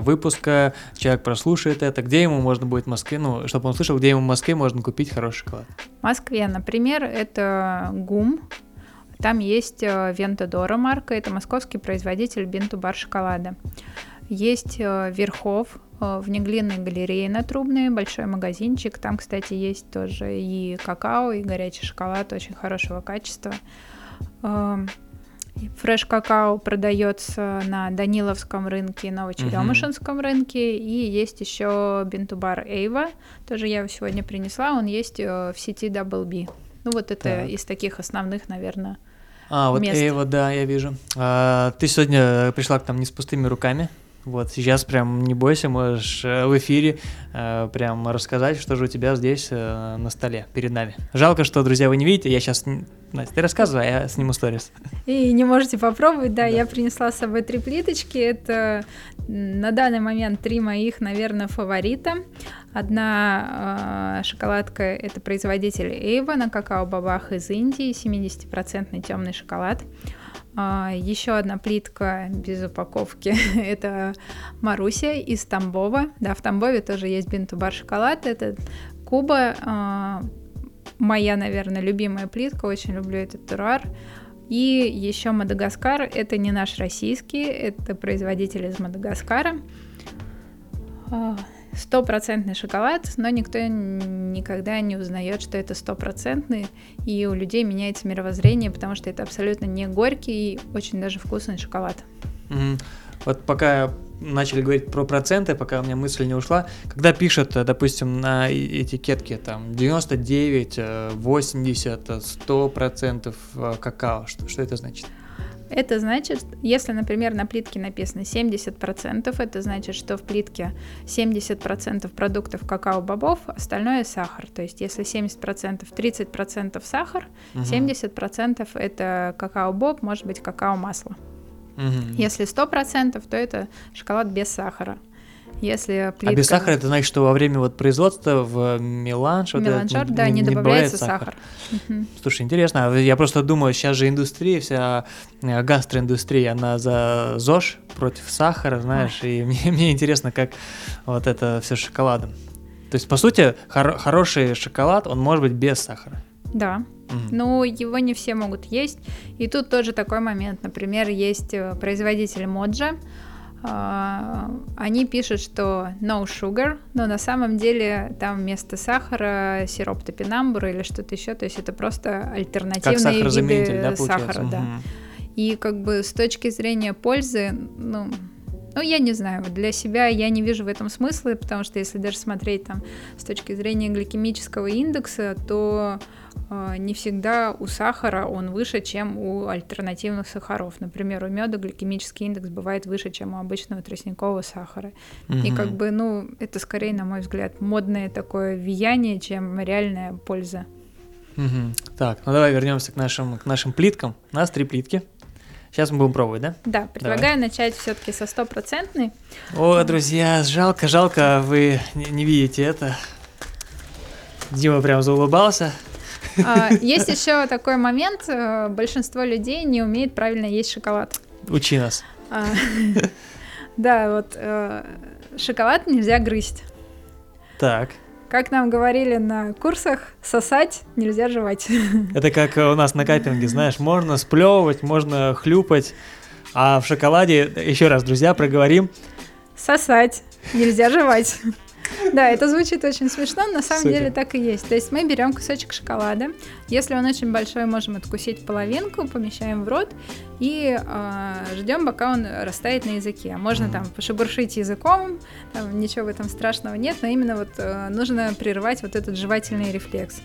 выпуска, человек прослушает это, где ему можно будет в Москве, ну, чтобы он слышал, где ему в Москве можно купить хороший шоколад? В Москве, например, это ГУМ, там есть э, Вентадора марка, это московский производитель бинту-бар шоколада. Есть э, Верхов, э, в Неглинной галерее на Трубной, большой магазинчик. Там, кстати, есть тоже и какао, и горячий шоколад очень хорошего качества. Фреш какао продается на Даниловском рынке и Новочеремушинском uh-huh. рынке. И есть еще бинтубар Эйва. Тоже я его сегодня принесла. Он есть в сети Double B. Ну вот это так. из таких основных, наверное, а, вот мест. Эйва, да, я вижу. А, ты сегодня пришла к нам не с пустыми руками. Вот сейчас прям не бойся, можешь э, в эфире э, прям рассказать, что же у тебя здесь э, на столе перед нами. Жалко, что, друзья, вы не видите, я сейчас... Настя, ты рассказывай, а я сниму сторис. И не можете попробовать, да, да, я принесла с собой три плиточки, это на данный момент три моих, наверное, фаворита. Одна э, шоколадка это производитель Эйва на какао-бобах из Индии, 70% темный шоколад. Еще одна плитка без упаковки – это Маруся из Тамбова. Да, в Тамбове тоже есть бинтубар шоколад. Это Куба, а, моя, наверное, любимая плитка. Очень люблю этот туруар. И еще Мадагаскар. Это не наш российский, это производитель из Мадагаскара. Стопроцентный шоколад, но никто никогда не узнает, что это стопроцентный, и у людей меняется мировоззрение, потому что это абсолютно не горький и очень даже вкусный шоколад. Mm-hmm. Вот пока начали говорить про проценты, пока у меня мысль не ушла, когда пишут, допустим, на этикетке там 99, 80, 100 процентов э, какао, что, что это значит? Это значит, если, например, на плитке написано 70%, это значит, что в плитке 70% продуктов какао-бобов, остальное сахар. То есть если 70%, 30% сахар, угу. 70% это какао-боб, может быть какао-масло. Угу. Если 100%, то это шоколад без сахара. Если плитка... А без сахара это значит, что во время вот производства в меланж... Вот да, не, не добавляется сахар. сахар. Слушай, интересно, а я просто думаю, сейчас же индустрия, вся э, гастроиндустрия, она за ЗОЖ против сахара, знаешь, Ой. и мне, мне интересно, как вот это все шоколадом. То есть, по сути, хор- хороший шоколад, он может быть без сахара. Да, Mm-hmm. Но его не все могут есть. И тут тоже такой момент. Например, есть э, производитель Моджа, а, они пишут, что no sugar, но на самом деле там вместо сахара сироп топинамбур или что-то еще, то есть это просто альтернативные виды да, сахара, угу. да. И как бы с точки зрения пользы, ну, ну, я не знаю, для себя я не вижу в этом смысла, потому что если даже смотреть там с точки зрения гликемического индекса, то э, не всегда у сахара он выше, чем у альтернативных сахаров. Например, у меда гликемический индекс бывает выше, чем у обычного тростникового сахара. Угу. И как бы, ну, это скорее, на мой взгляд, модное такое влияние, чем реальная польза. Угу. Так, ну давай вернемся к нашим, к нашим плиткам. У нас три плитки. Сейчас мы будем пробовать, да? Да, предлагаю Давай. начать все-таки со стопроцентной. О, друзья, жалко, жалко, вы не, не видите это. Дима прям заулыбался. А, есть еще такой момент, э, большинство людей не умеет правильно есть шоколад. Учи нас. А, да, вот э, шоколад нельзя грызть. Так. Как нам говорили на курсах, сосать нельзя жевать. Это как у нас на капинге, знаешь, можно сплевывать, можно хлюпать, а в шоколаде, еще раз, друзья, проговорим. Сосать нельзя жевать. Да, это звучит очень смешно, на самом Супер. деле так и есть. То есть мы берем кусочек шоколада, если он очень большой, можем откусить половинку, помещаем в рот и э, ждем, пока он растает на языке. Можно там пошебуршить языком, там, ничего в этом страшного нет, но именно вот э, нужно прерывать вот этот жевательный рефлекс.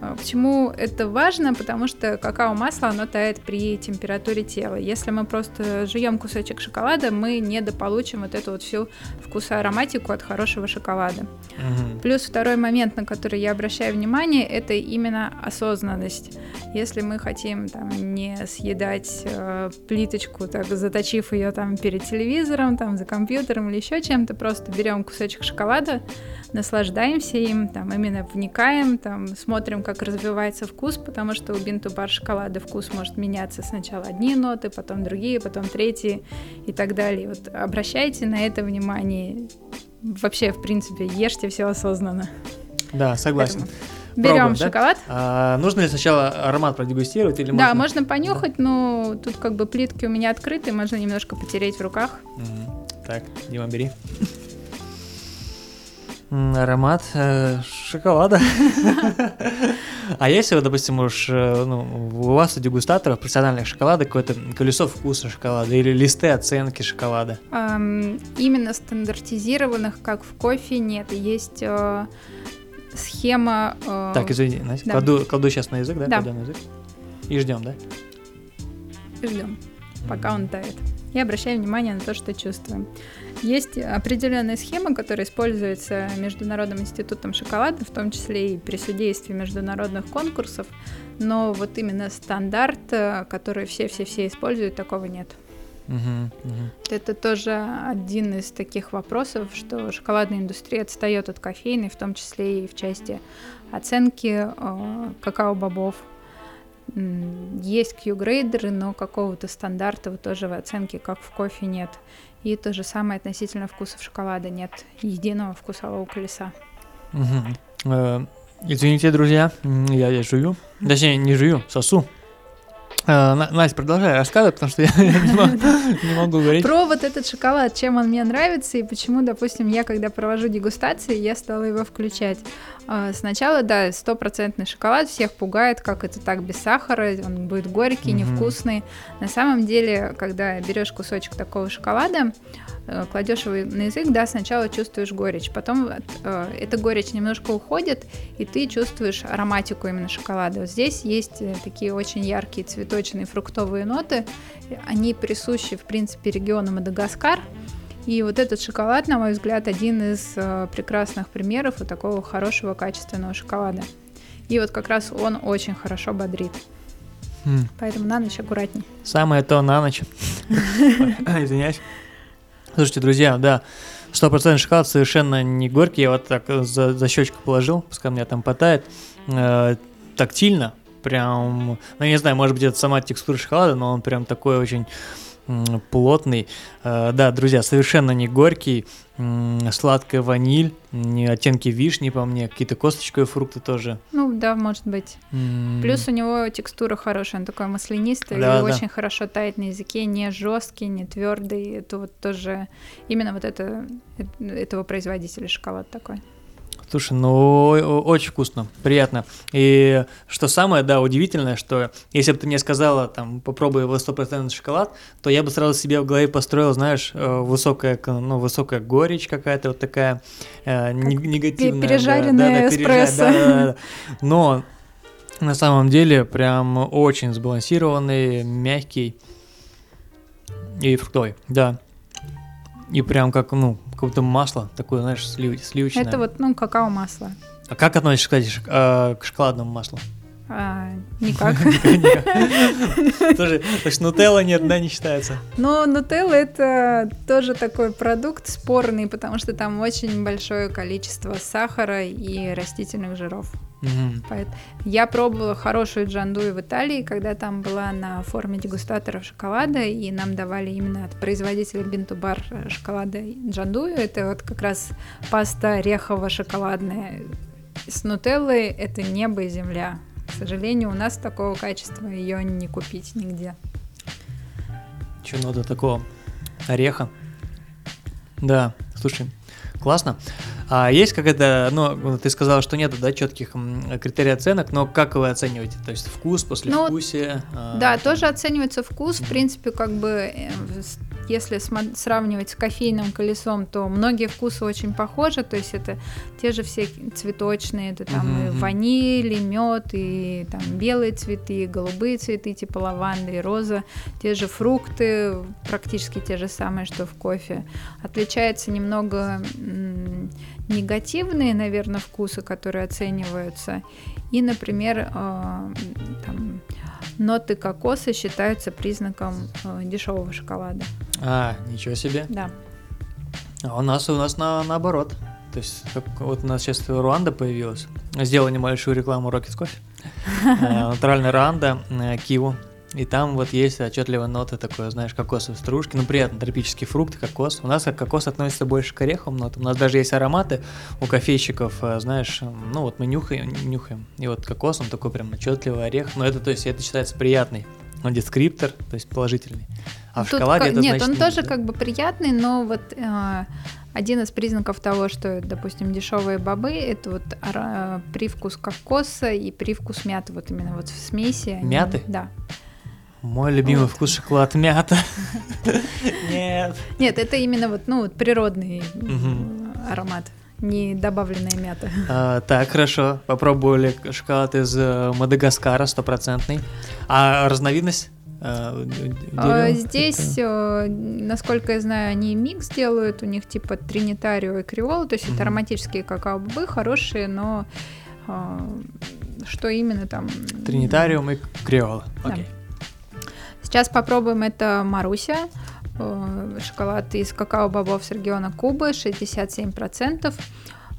А, почему это важно? Потому что какао-масло, оно тает при температуре тела. Если мы просто жуем кусочек шоколада, мы недополучим вот эту вот всю вкусоароматику от хорошего шоколада. Угу. Плюс второй момент, на который я обращаю внимание, это именно осознанность. Если мы хотим там не съедать э, плиточку, так заточив ее там перед телевизором, там за компьютером или еще чем-то, просто берем кусочек шоколада, наслаждаемся им, там именно вникаем, там смотрим, как развивается вкус, потому что у бинту-бар шоколада вкус может меняться сначала одни ноты, потом другие, потом третьи и так далее. Вот обращайте на это внимание. Вообще, в принципе, ешьте все осознанно. Да, согласен. Берем Пробуем, шоколад. Да? А, нужно ли сначала аромат продегустировать или можно? Да, можно понюхать, да. но тут как бы плитки у меня открыты, можно немножко потереть в руках. Угу. Так, Дима, бери. Аромат э, шоколада. А если, вот, допустим, уж э, ну, у вас, у дегустаторов, профессиональных шоколада, какое-то колесо вкуса шоколада или листы оценки шоколада? именно стандартизированных, как в кофе, нет. Есть э, схема... Так, извини, Настя, кладу, кладу сейчас на язык, да? Да. Кладу на язык. И ждем, да? Ждем, пока он тает. и обращаем внимание на то, что чувствуем. Есть определенная схема, которая используется Международным институтом шоколада, в том числе и при судействе международных конкурсов, но вот именно стандарт, э, который все-все-все используют, такого нет. Угу, угу. Это тоже один из таких вопросов, что шоколадная индустрия отстает от кофейной, в том числе и в части оценки э, какао-бобов. Есть Q-грейдеры, но какого-то стандарта вот тоже в оценке, как в кофе, нет. И то же самое относительно вкусов шоколада. Нет единого вкусового колеса. Э, извините, друзья, я, я жую. Точнее, не жую, сосу. Э, Настя, продолжай рассказывать, потому что я не могу, не могу говорить. Про вот этот шоколад, чем он мне нравится и почему, допустим, я когда провожу дегустации, я стала его включать. А, сначала, да, стопроцентный шоколад всех пугает, как это так без сахара, он будет горький, невкусный. На самом деле, когда берешь кусочек такого шоколада, э, кладешь его на язык, да, сначала чувствуешь горечь, потом э, эта горечь немножко уходит, и ты чувствуешь ароматику именно шоколада. Вот здесь есть э, такие очень яркие цветочные фруктовые ноты, они присущи, в принципе, региону Мадагаскар, и вот этот шоколад, на мой взгляд, один из э, прекрасных примеров вот такого хорошего качественного шоколада. И вот как раз он очень хорошо бодрит. Mm. Поэтому на ночь аккуратней. Самое то на ночь. Извиняюсь. Слушайте, друзья, да, стопроцентный шоколад совершенно не горький. Я вот так за, за щечку положил, пускай меня там потает. Э, тактильно, прям, ну, не знаю, может быть, это сама текстура шоколада, но он прям такой очень плотный. Э, да, друзья, совершенно не горький, сладкая ваниль, оттенки вишни по мне, какие-то косточковые фрукты тоже. Ну да, может быть. Mm. Плюс у него текстура хорошая, он такой маслянистый да, и да. очень хорошо тает на языке, не жесткий, не твердый. Это вот тоже именно вот это э, этого производителя шоколад такой. Слушай, ну очень вкусно, приятно. И что самое, да, удивительное, что если бы ты мне сказала, там, попробуй его 100% шоколад, то я бы сразу себе в голове построил, знаешь, э, высокая, ну, высокая горечь какая-то вот такая э, негативная. Пережаренная да, да, эспрессо. Да, да, да. Но на самом деле прям очень сбалансированный, мягкий и фруктовый, да. И прям как, ну, как будто масло такое, знаешь, слив, сливочное. Это вот, ну, какао-масло. А как относишься, кстати, э, к шоколадному маслу? А, никак. Тоже, то есть нутелла нет, да, не считается? Но нутелла это тоже такой продукт спорный, потому что там очень большое количество сахара и растительных жиров. Угу. Я пробовала хорошую джандую в Италии, когда там была на форме дегустаторов шоколада, и нам давали именно от производителя Бинтубар шоколада джандую. Это вот как раз паста орехово-шоколадная. С нутеллой это небо и земля. К сожалению, у нас такого качества ее не купить нигде. Че надо такого ореха? Да, слушай, классно. А есть какая-то, ну, ты сказала, что нет, да, четких критерий оценок, но как вы оцениваете? То есть вкус, послевкусие? Ну, да, тоже оценивается вкус, в принципе, как бы э, если сравнивать с кофейным колесом, то многие вкусы очень похожи, то есть это те же все цветочные, это там uh-huh. и ваниль, и мед, и там белые цветы, и голубые цветы типа лаванды и роза, те же фрукты, практически те же самые, что в кофе. Отличается немного негативные, наверное, вкусы, которые оцениваются, и, например, э, там, ноты кокоса считаются признаком э, дешевого шоколада. А, ничего себе. Да. А у нас у нас на, наоборот. То есть, как, вот у нас сейчас Руанда появилась. Сделала небольшую рекламу Rocket Coffee. Э, натуральная Руанда, Киву. И там вот есть отчетливая нота такое, знаешь, кокосовой стружки. Ну, приятно, тропический фрукт, кокос. У нас как кокос относится больше к орехам, но у нас даже есть ароматы у кофейщиков, э, знаешь, ну вот мы нюхаем, нюхаем. И вот кокос, он такой прям отчетливый орех. Но это, то есть, это считается приятный. Он дескриптор, то есть положительный. А в Тут шоколаде как, это Нет, значит, он тоже да? как бы приятный, но вот э, один из признаков того, что, допустим, дешевые бобы, это вот э, привкус кокоса и привкус мяты, вот именно вот в смеси. Они, Мяты? Да. Мой любимый вот. вкус шоколад мята. Нет. Нет, это именно вот, ну, природный аромат не добавленная мята. А, так, хорошо. Попробовали шоколад из э, Мадагаскара, стопроцентный. А разновидность? А, дерево, Здесь, это... насколько я знаю, они микс делают, у них типа тринитарио и криол, то есть это ароматические какао-бобы, хорошие, но что именно там? Тринитариум и криол, окей. Да. Сейчас попробуем это Маруся, шоколад из какао-бобов с региона Кубы, 67%.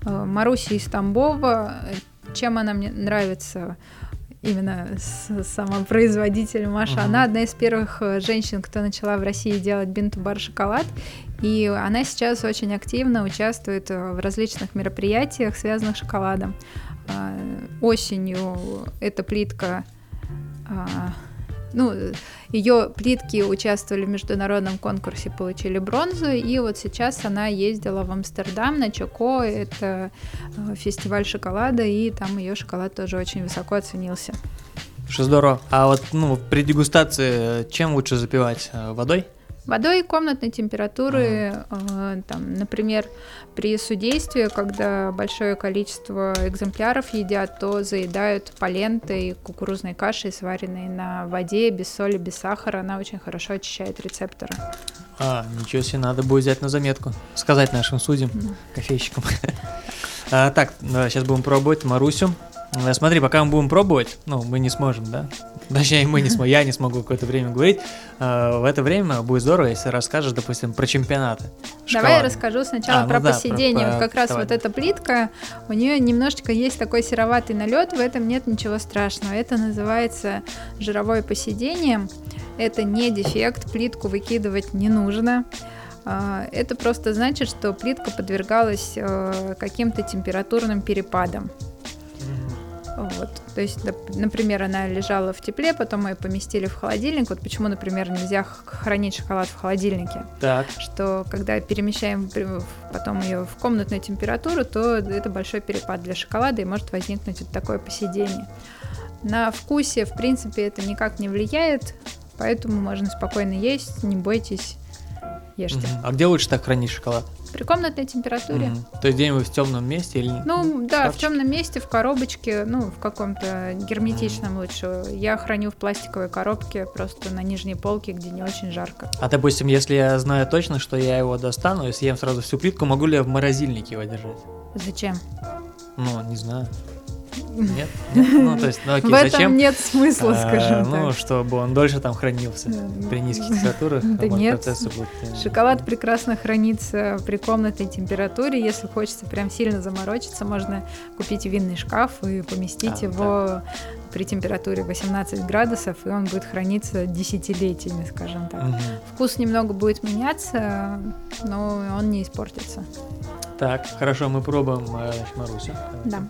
Маруся из Тамбова, чем она мне нравится? именно с самопроизводителем Маша. Uh-huh. Она одна из первых э, женщин, кто начала в России делать бинту-бар шоколад. И она сейчас очень активно участвует э, в различных мероприятиях, связанных с шоколадом. Осенью эта плитка а, ну, ее плитки участвовали в международном конкурсе, получили бронзу, и вот сейчас она ездила в Амстердам на Чоко, это э, фестиваль шоколада, и там ее шоколад тоже очень высоко оценился. Что здорово. А вот ну, при дегустации э, чем лучше запивать? Э, водой? Водой комнатной температуры, ага. там, например, при судействе, когда большое количество экземпляров едят, то заедают полентой кукурузной кашей, сваренной на воде, без соли, без сахара. Она очень хорошо очищает рецепторы. А, ничего себе, надо будет взять на заметку. Сказать нашим судьям, кофейщикам. а, так, сейчас будем пробовать Марусю. Э, смотри, пока мы будем пробовать, ну, мы не сможем, да? Точнее, мы не сможем, я не смогу какое-то время говорить. Э, в это время будет здорово, если расскажешь, допустим, про чемпионаты. Давай я расскажу сначала а, про ну да, посидение. Про, про, как раз давай. вот эта плитка, у нее немножечко есть такой сероватый налет, в этом нет ничего страшного. Это называется жировое посидение. Это не дефект, плитку выкидывать не нужно. Э, это просто значит, что плитка подвергалась каким-то температурным перепадам. Вот. То есть, например, она лежала в тепле, потом мы ее поместили в холодильник. Вот почему, например, нельзя хранить шоколад в холодильнике. Так. Что когда перемещаем потом ее в комнатную температуру, то это большой перепад для шоколада и может возникнуть вот такое посидение. На вкусе, в принципе, это никак не влияет, поэтому можно спокойно есть, не бойтесь, ешьте. А где лучше так хранить шоколад? При комнатной температуре. Угу. То есть где-нибудь в темном месте или Ну да, шкафчик? в темном месте, в коробочке, ну в каком-то герметичном угу. лучше. Я храню в пластиковой коробке, просто на нижней полке, где не очень жарко. А допустим, если я знаю точно, что я его достану и съем сразу всю плитку, могу ли я в морозильнике его держать? Зачем? Ну, не знаю. Нет? Нет? Ну, то есть, ну окей, В этом зачем? нет смысла, а, скажем ну, так. Ну, чтобы он дольше там хранился при низких температурах. Да нет. Будет... Э, Шоколад прекрасно хранится при комнатной температуре. Если хочется прям сильно заморочиться, можно купить винный шкаф и поместить а, его да. при температуре 18 градусов, и он будет храниться десятилетиями, скажем так. Угу. Вкус немного будет меняться, но он не испортится. Так, хорошо, мы пробуем э, Марусю. Да.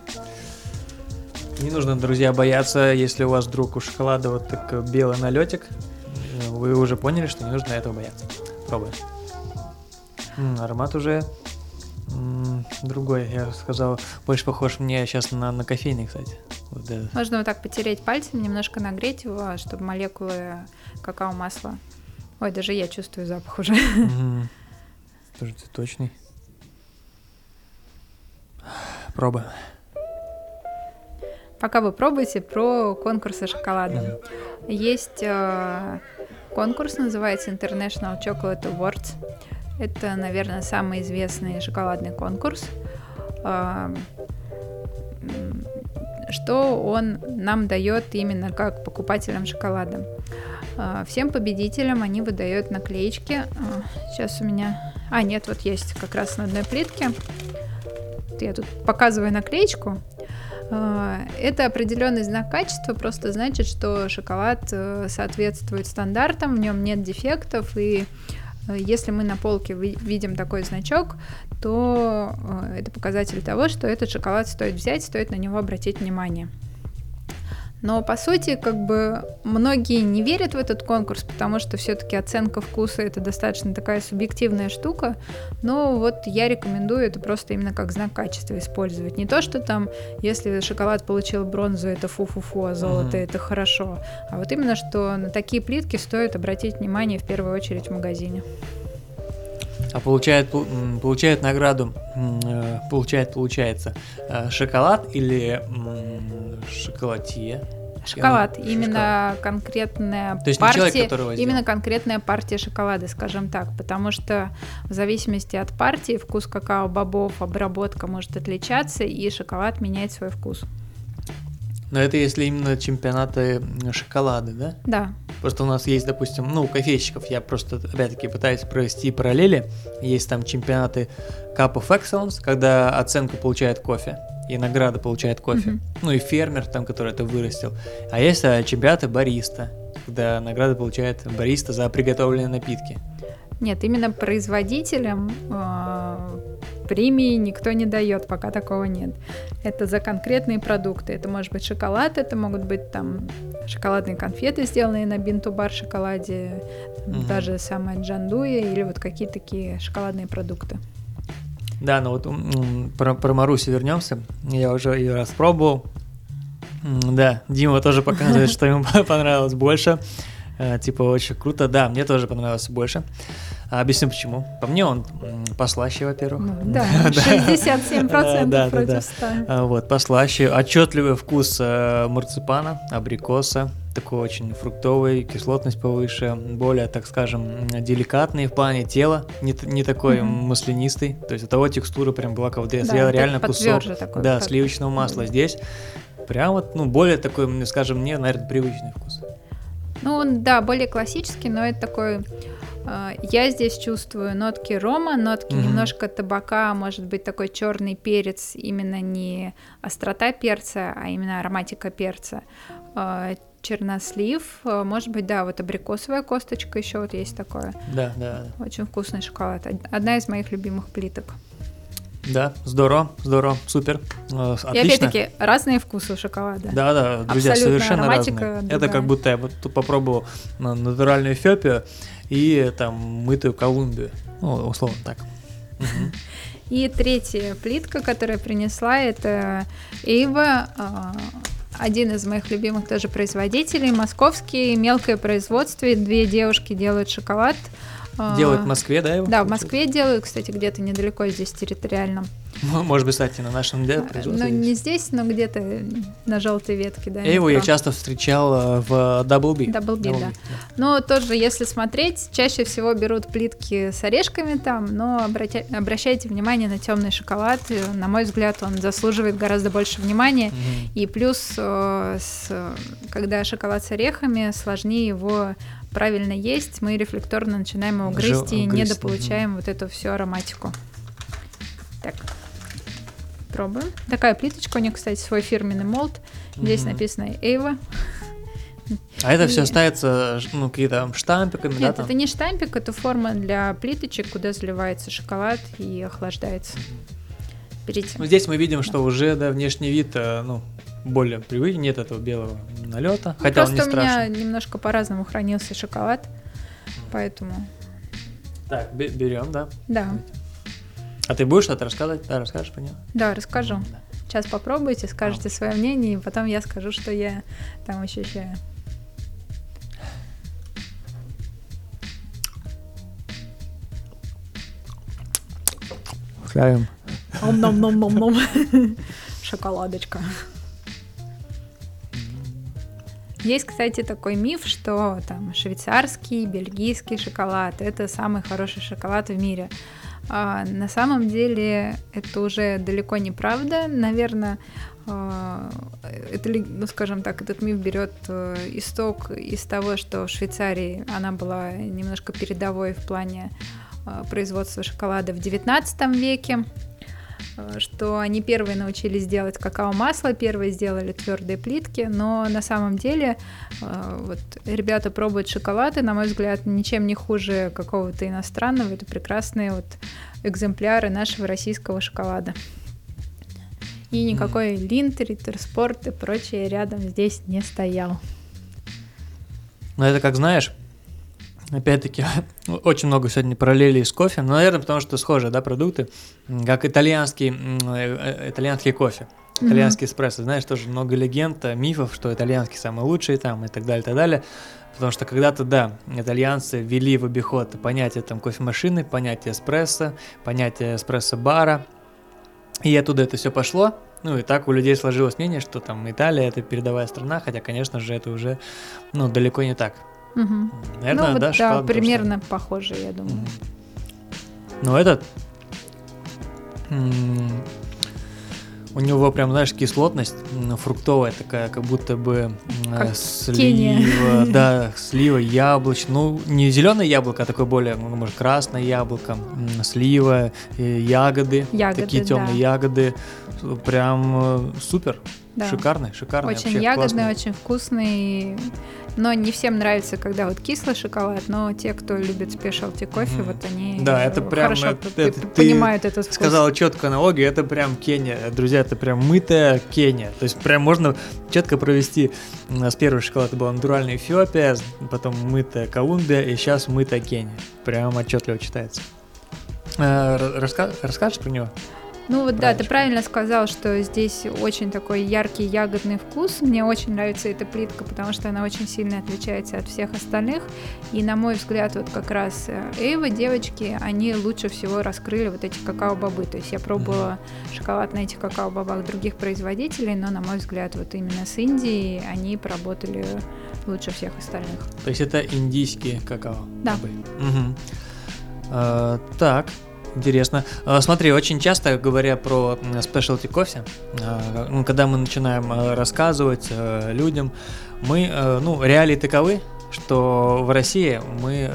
Не нужно, друзья, бояться, если у вас вдруг у шоколада вот так белый налетик, вы уже поняли, что не нужно этого бояться. Пробуем. М, аромат уже м, другой, я сказал, больше похож мне сейчас на, на кофейный, кстати. Вот Можно вот так потереть пальцем, немножко нагреть его, чтобы молекулы какао-масла... Ой, даже я чувствую запах уже. Угу. Тоже цветочный. Пробуем. Пока вы пробуете про конкурсы шоколада. Есть э, конкурс, называется International Chocolate Awards. Это, наверное, самый известный шоколадный конкурс. Э, что он нам дает именно как покупателям шоколада? Э, всем победителям они выдают наклеечки. Э, сейчас у меня... А, нет, вот есть как раз на одной плитке. Я тут показываю наклеечку. А, это определенный знак качества, просто значит, что шоколад э, соответствует стандартам, в нем нет дефектов, и э, если мы на полке видим такой значок, то э, это показатель того, что этот шоколад стоит взять, стоит на него обратить внимание. Но по сути, как бы многие не верят в этот конкурс, потому что все-таки оценка вкуса это достаточно такая субъективная штука. Но вот я рекомендую это просто именно как знак качества использовать. Не то, что там, если шоколад получил бронзу, это фу-фу-фу, а золото mm-hmm. это хорошо. А вот именно, что на такие плитки стоит обратить внимание в первую очередь в магазине. А получает, получает награду, э, получает, получается, э, шоколад или шоколадье? Шоколад, он... именно шоколад. конкретная То есть партия, человек, который именно конкретная партия шоколада, скажем так, потому что в зависимости от партии вкус какао-бобов, обработка может отличаться, и шоколад меняет свой вкус. Но это если именно чемпионаты шоколада, да? Да. Просто у нас есть, допустим, ну, у кофейщиков, я просто, опять-таки, пытаюсь провести параллели. Есть там чемпионаты Cup of Excellence, когда оценку получает кофе, и награда получает кофе. Mm-hmm. Ну, и фермер там, который это вырастил. А есть а, чемпионаты бариста, когда награда получает бариста за приготовленные напитки. Нет, именно производителям э, премии никто не дает, пока такого нет. Это за конкретные продукты. Это может быть шоколад, это могут быть там шоколадные конфеты, сделанные на бинту-бар шоколаде, угу. даже самая джандуя или вот какие-то такие шоколадные продукты. Да, ну вот про, про Марусю вернемся. Я уже ее распробовал. Да, Дима тоже показывает, что ему понравилось больше. Э, типа очень круто. Да, мне тоже понравилось больше. А объясню почему. По мне он послаще, во-первых. Ну, да, 67% да, против 100. А, вот, послаще. Отчетливый вкус э, марципана, абрикоса, такой очень фруктовый, кислотность повыше, более, так скажем, деликатный в плане тела, не, не такой mm-hmm. маслянистый. То есть у того текстура прям была, как будто я съел реально кусок такой, да, сливочного масла. Здесь прям вот, ну, более такой, скажем, мне, наверное, привычный вкус. Ну, он, да, более классический, но это такой а, я здесь чувствую нотки рома, нотки mm-hmm. немножко табака, может быть такой черный перец, именно не острота перца, а именно ароматика перца. А, чернослив, а, может быть, да, вот абрикосовая косточка еще вот есть такое. Да, да. Очень вкусный шоколад. Одна из моих любимых плиток. Да, здорово, здорово, супер. Отлично. И опять-таки разные вкусы шоколада. Да, да, друзья, Абсолютно совершенно разные. Другая. Это как будто я вот тут попробовал натуральную Эфиопию, и там мытую Колумбию. Ну, условно так. И третья плитка, которую я принесла, это Эйва, а, один из моих любимых тоже производителей, московский, мелкое производство, две девушки делают шоколад. Делают в Москве, да? Его да, в Москве делают, кстати, где-то недалеко здесь территориально. Может быть, кстати, на нашем да, Ну, не здесь, но где-то на желтой ветке, да. Его я часто встречал э, в Double B. Double B, да. Но тоже, если смотреть, чаще всего берут плитки с орешками там, но обратя... обращайте внимание на темный шоколад. На мой взгляд, он заслуживает гораздо больше внимания. Mm-hmm. И плюс, э, когда шоколад с орехами, сложнее его правильно есть, мы рефлекторно начинаем его грызть Жил, и грызть, недополучаем угу. вот эту всю ароматику. Так, пробуем. Такая плиточка, у нее, кстати, свой фирменный молд. Здесь угу. написано Эйва. А это и... все ставится, ну, какие-то штампиками, Нет, да? Нет, это не штампик, это форма для плиточек, куда заливается шоколад и охлаждается. Берите. Ну, здесь мы видим, что уже, да, внешний вид, э, ну, более привычный, нет этого белого налета, ну, хотя он не страшный. Просто у меня немножко по-разному хранился шоколад, поэтому... Так, берем, да? Да. А ты будешь что-то рассказывать? Да, расскажешь него? Да, расскажу. Да. Сейчас попробуйте, скажете а. свое мнение, и потом я скажу, что я там ощущаю. Ставим. Ом-ном-ном-ном-ном. Шоколадочка. Есть, кстати, такой миф, что там швейцарский, бельгийский шоколад это самый хороший шоколад в мире. А, на самом деле это уже далеко не правда. Наверное, а, это, ну, скажем так, этот миф берет э, исток из того, что в Швейцарии она была немножко передовой в плане а, производства шоколада в XIX веке. Э, что они первые научились делать какао-масло, первые сделали твердые плитки, но на самом деле э, вот ребята пробуют шоколад, и, на мой взгляд, ничем не хуже какого-то иностранного. Это прекрасные вот экземпляры нашего российского шоколада. И никакой mm. Линд, Риттерспорт и прочее рядом здесь не стоял. Ну, это как знаешь, Опять-таки, очень много сегодня параллелей с кофе, но, наверное, потому что схожие, да, продукты, как итальянский, э, э, итальянский кофе, итальянский mm-hmm. эспрессо. Знаешь, тоже много легенд, э, мифов, что итальянский самый лучший там и так далее, и так далее. Потому что когда-то, да, итальянцы ввели в обиход понятие там кофемашины, понятие эспрессо, понятие эспрессо-бара, и оттуда это все пошло, Ну и так у людей сложилось мнение, что там Италия это передовая страна, хотя, конечно же, это уже ну, далеко не так. Угу. Наверное, ну, вот, да, да примерно что... похоже, я думаю. Угу. Но этот у него прям, знаешь, кислотность фруктовая такая, как будто бы э, как слива, да, слива, яблочная, ну не зеленое яблоко, а такое более, ну, может, красное яблоко, слива, ягоды, ягоды такие темные да. ягоды, прям э, супер. Да. Шикарный, шикарный. Очень ягодный, классный. очень вкусный. Но не всем нравится, когда вот кислый шоколад, но те, кто любит спешалти кофе, mm. вот они да, это прям, хорошо это, это, понимают этот вкус. Сказала четко аналогию, это прям Кения. Друзья, это прям мытая Кения. То есть прям можно четко провести. У нас первый шоколад был натуральный Эфиопия, потом мытая Колумбия, и сейчас мытая Кения. Прям отчетливо читается. Э, раска... Расскажешь про него? Ну вот да, ты правильно сказал, что здесь очень такой яркий ягодный вкус. Мне очень нравится эта плитка, потому что она очень сильно отличается от всех остальных. И на мой взгляд, вот как раз э, Эйва, девочки, они лучше всего раскрыли вот эти какао-бобы. То есть я пробовала шоколад на этих какао-бобах других производителей, но на мой взгляд, вот именно с Индией они поработали лучше всех остальных. То есть это индийские какао? Да. Угу. А, так, Интересно. А, смотри, очень часто говоря про спешлти кофе, а, ну, когда мы начинаем а, рассказывать людям, мы, ну, реалии таковы, что в России мы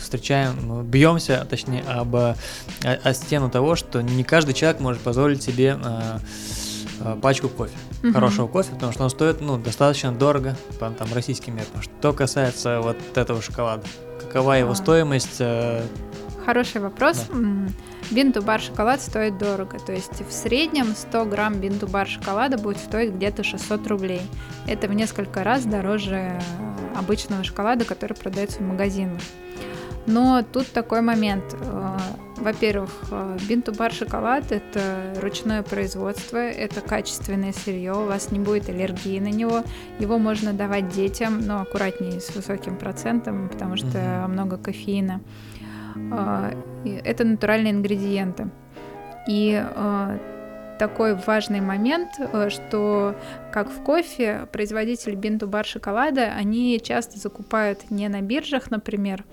встречаем, ну, бьемся, точнее, об о, о стену того, что не каждый человек может позволить себе пачку кофе, угу. хорошего кофе, потому что он стоит, ну, достаточно дорого, по там российским меркам. Что касается вот этого шоколада, какова его стоимость? Хороший вопрос. Да. Бинту-бар шоколад стоит дорого. То есть в среднем 100 грамм бинту-бар шоколада будет стоить где-то 600 рублей. Это в несколько раз дороже обычного шоколада, который продается в магазинах. Но тут такой момент. Э, во-первых, э, бинту-бар шоколад – это ручное производство, это качественное сырье, у вас не будет аллергии на него. Его можно давать детям, но аккуратнее с высоким процентом, потому что mm-hmm. много кофеина. А, это натуральные ингредиенты. И а, такой важный момент, э, что как в кофе, производители бинту-бар шоколада, они часто закупают не на биржах, например,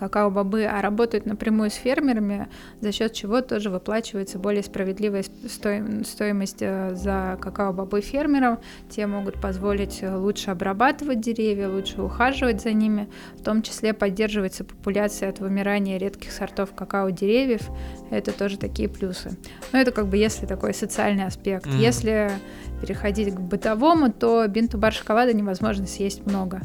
какао-бобы, а работают напрямую с фермерами, за счет чего тоже выплачивается более справедливая стоимость э, за какао-бобы фермерам. Те могут позволить лучше обрабатывать деревья, лучше ухаживать за ними, в том числе поддерживается популяция от вымирания редких сортов какао-деревьев. Это тоже такие плюсы. Но это как бы если такой социальный аспект. Mm. Если переходить к бытовому, то бинту-бар шоколада невозможно съесть много.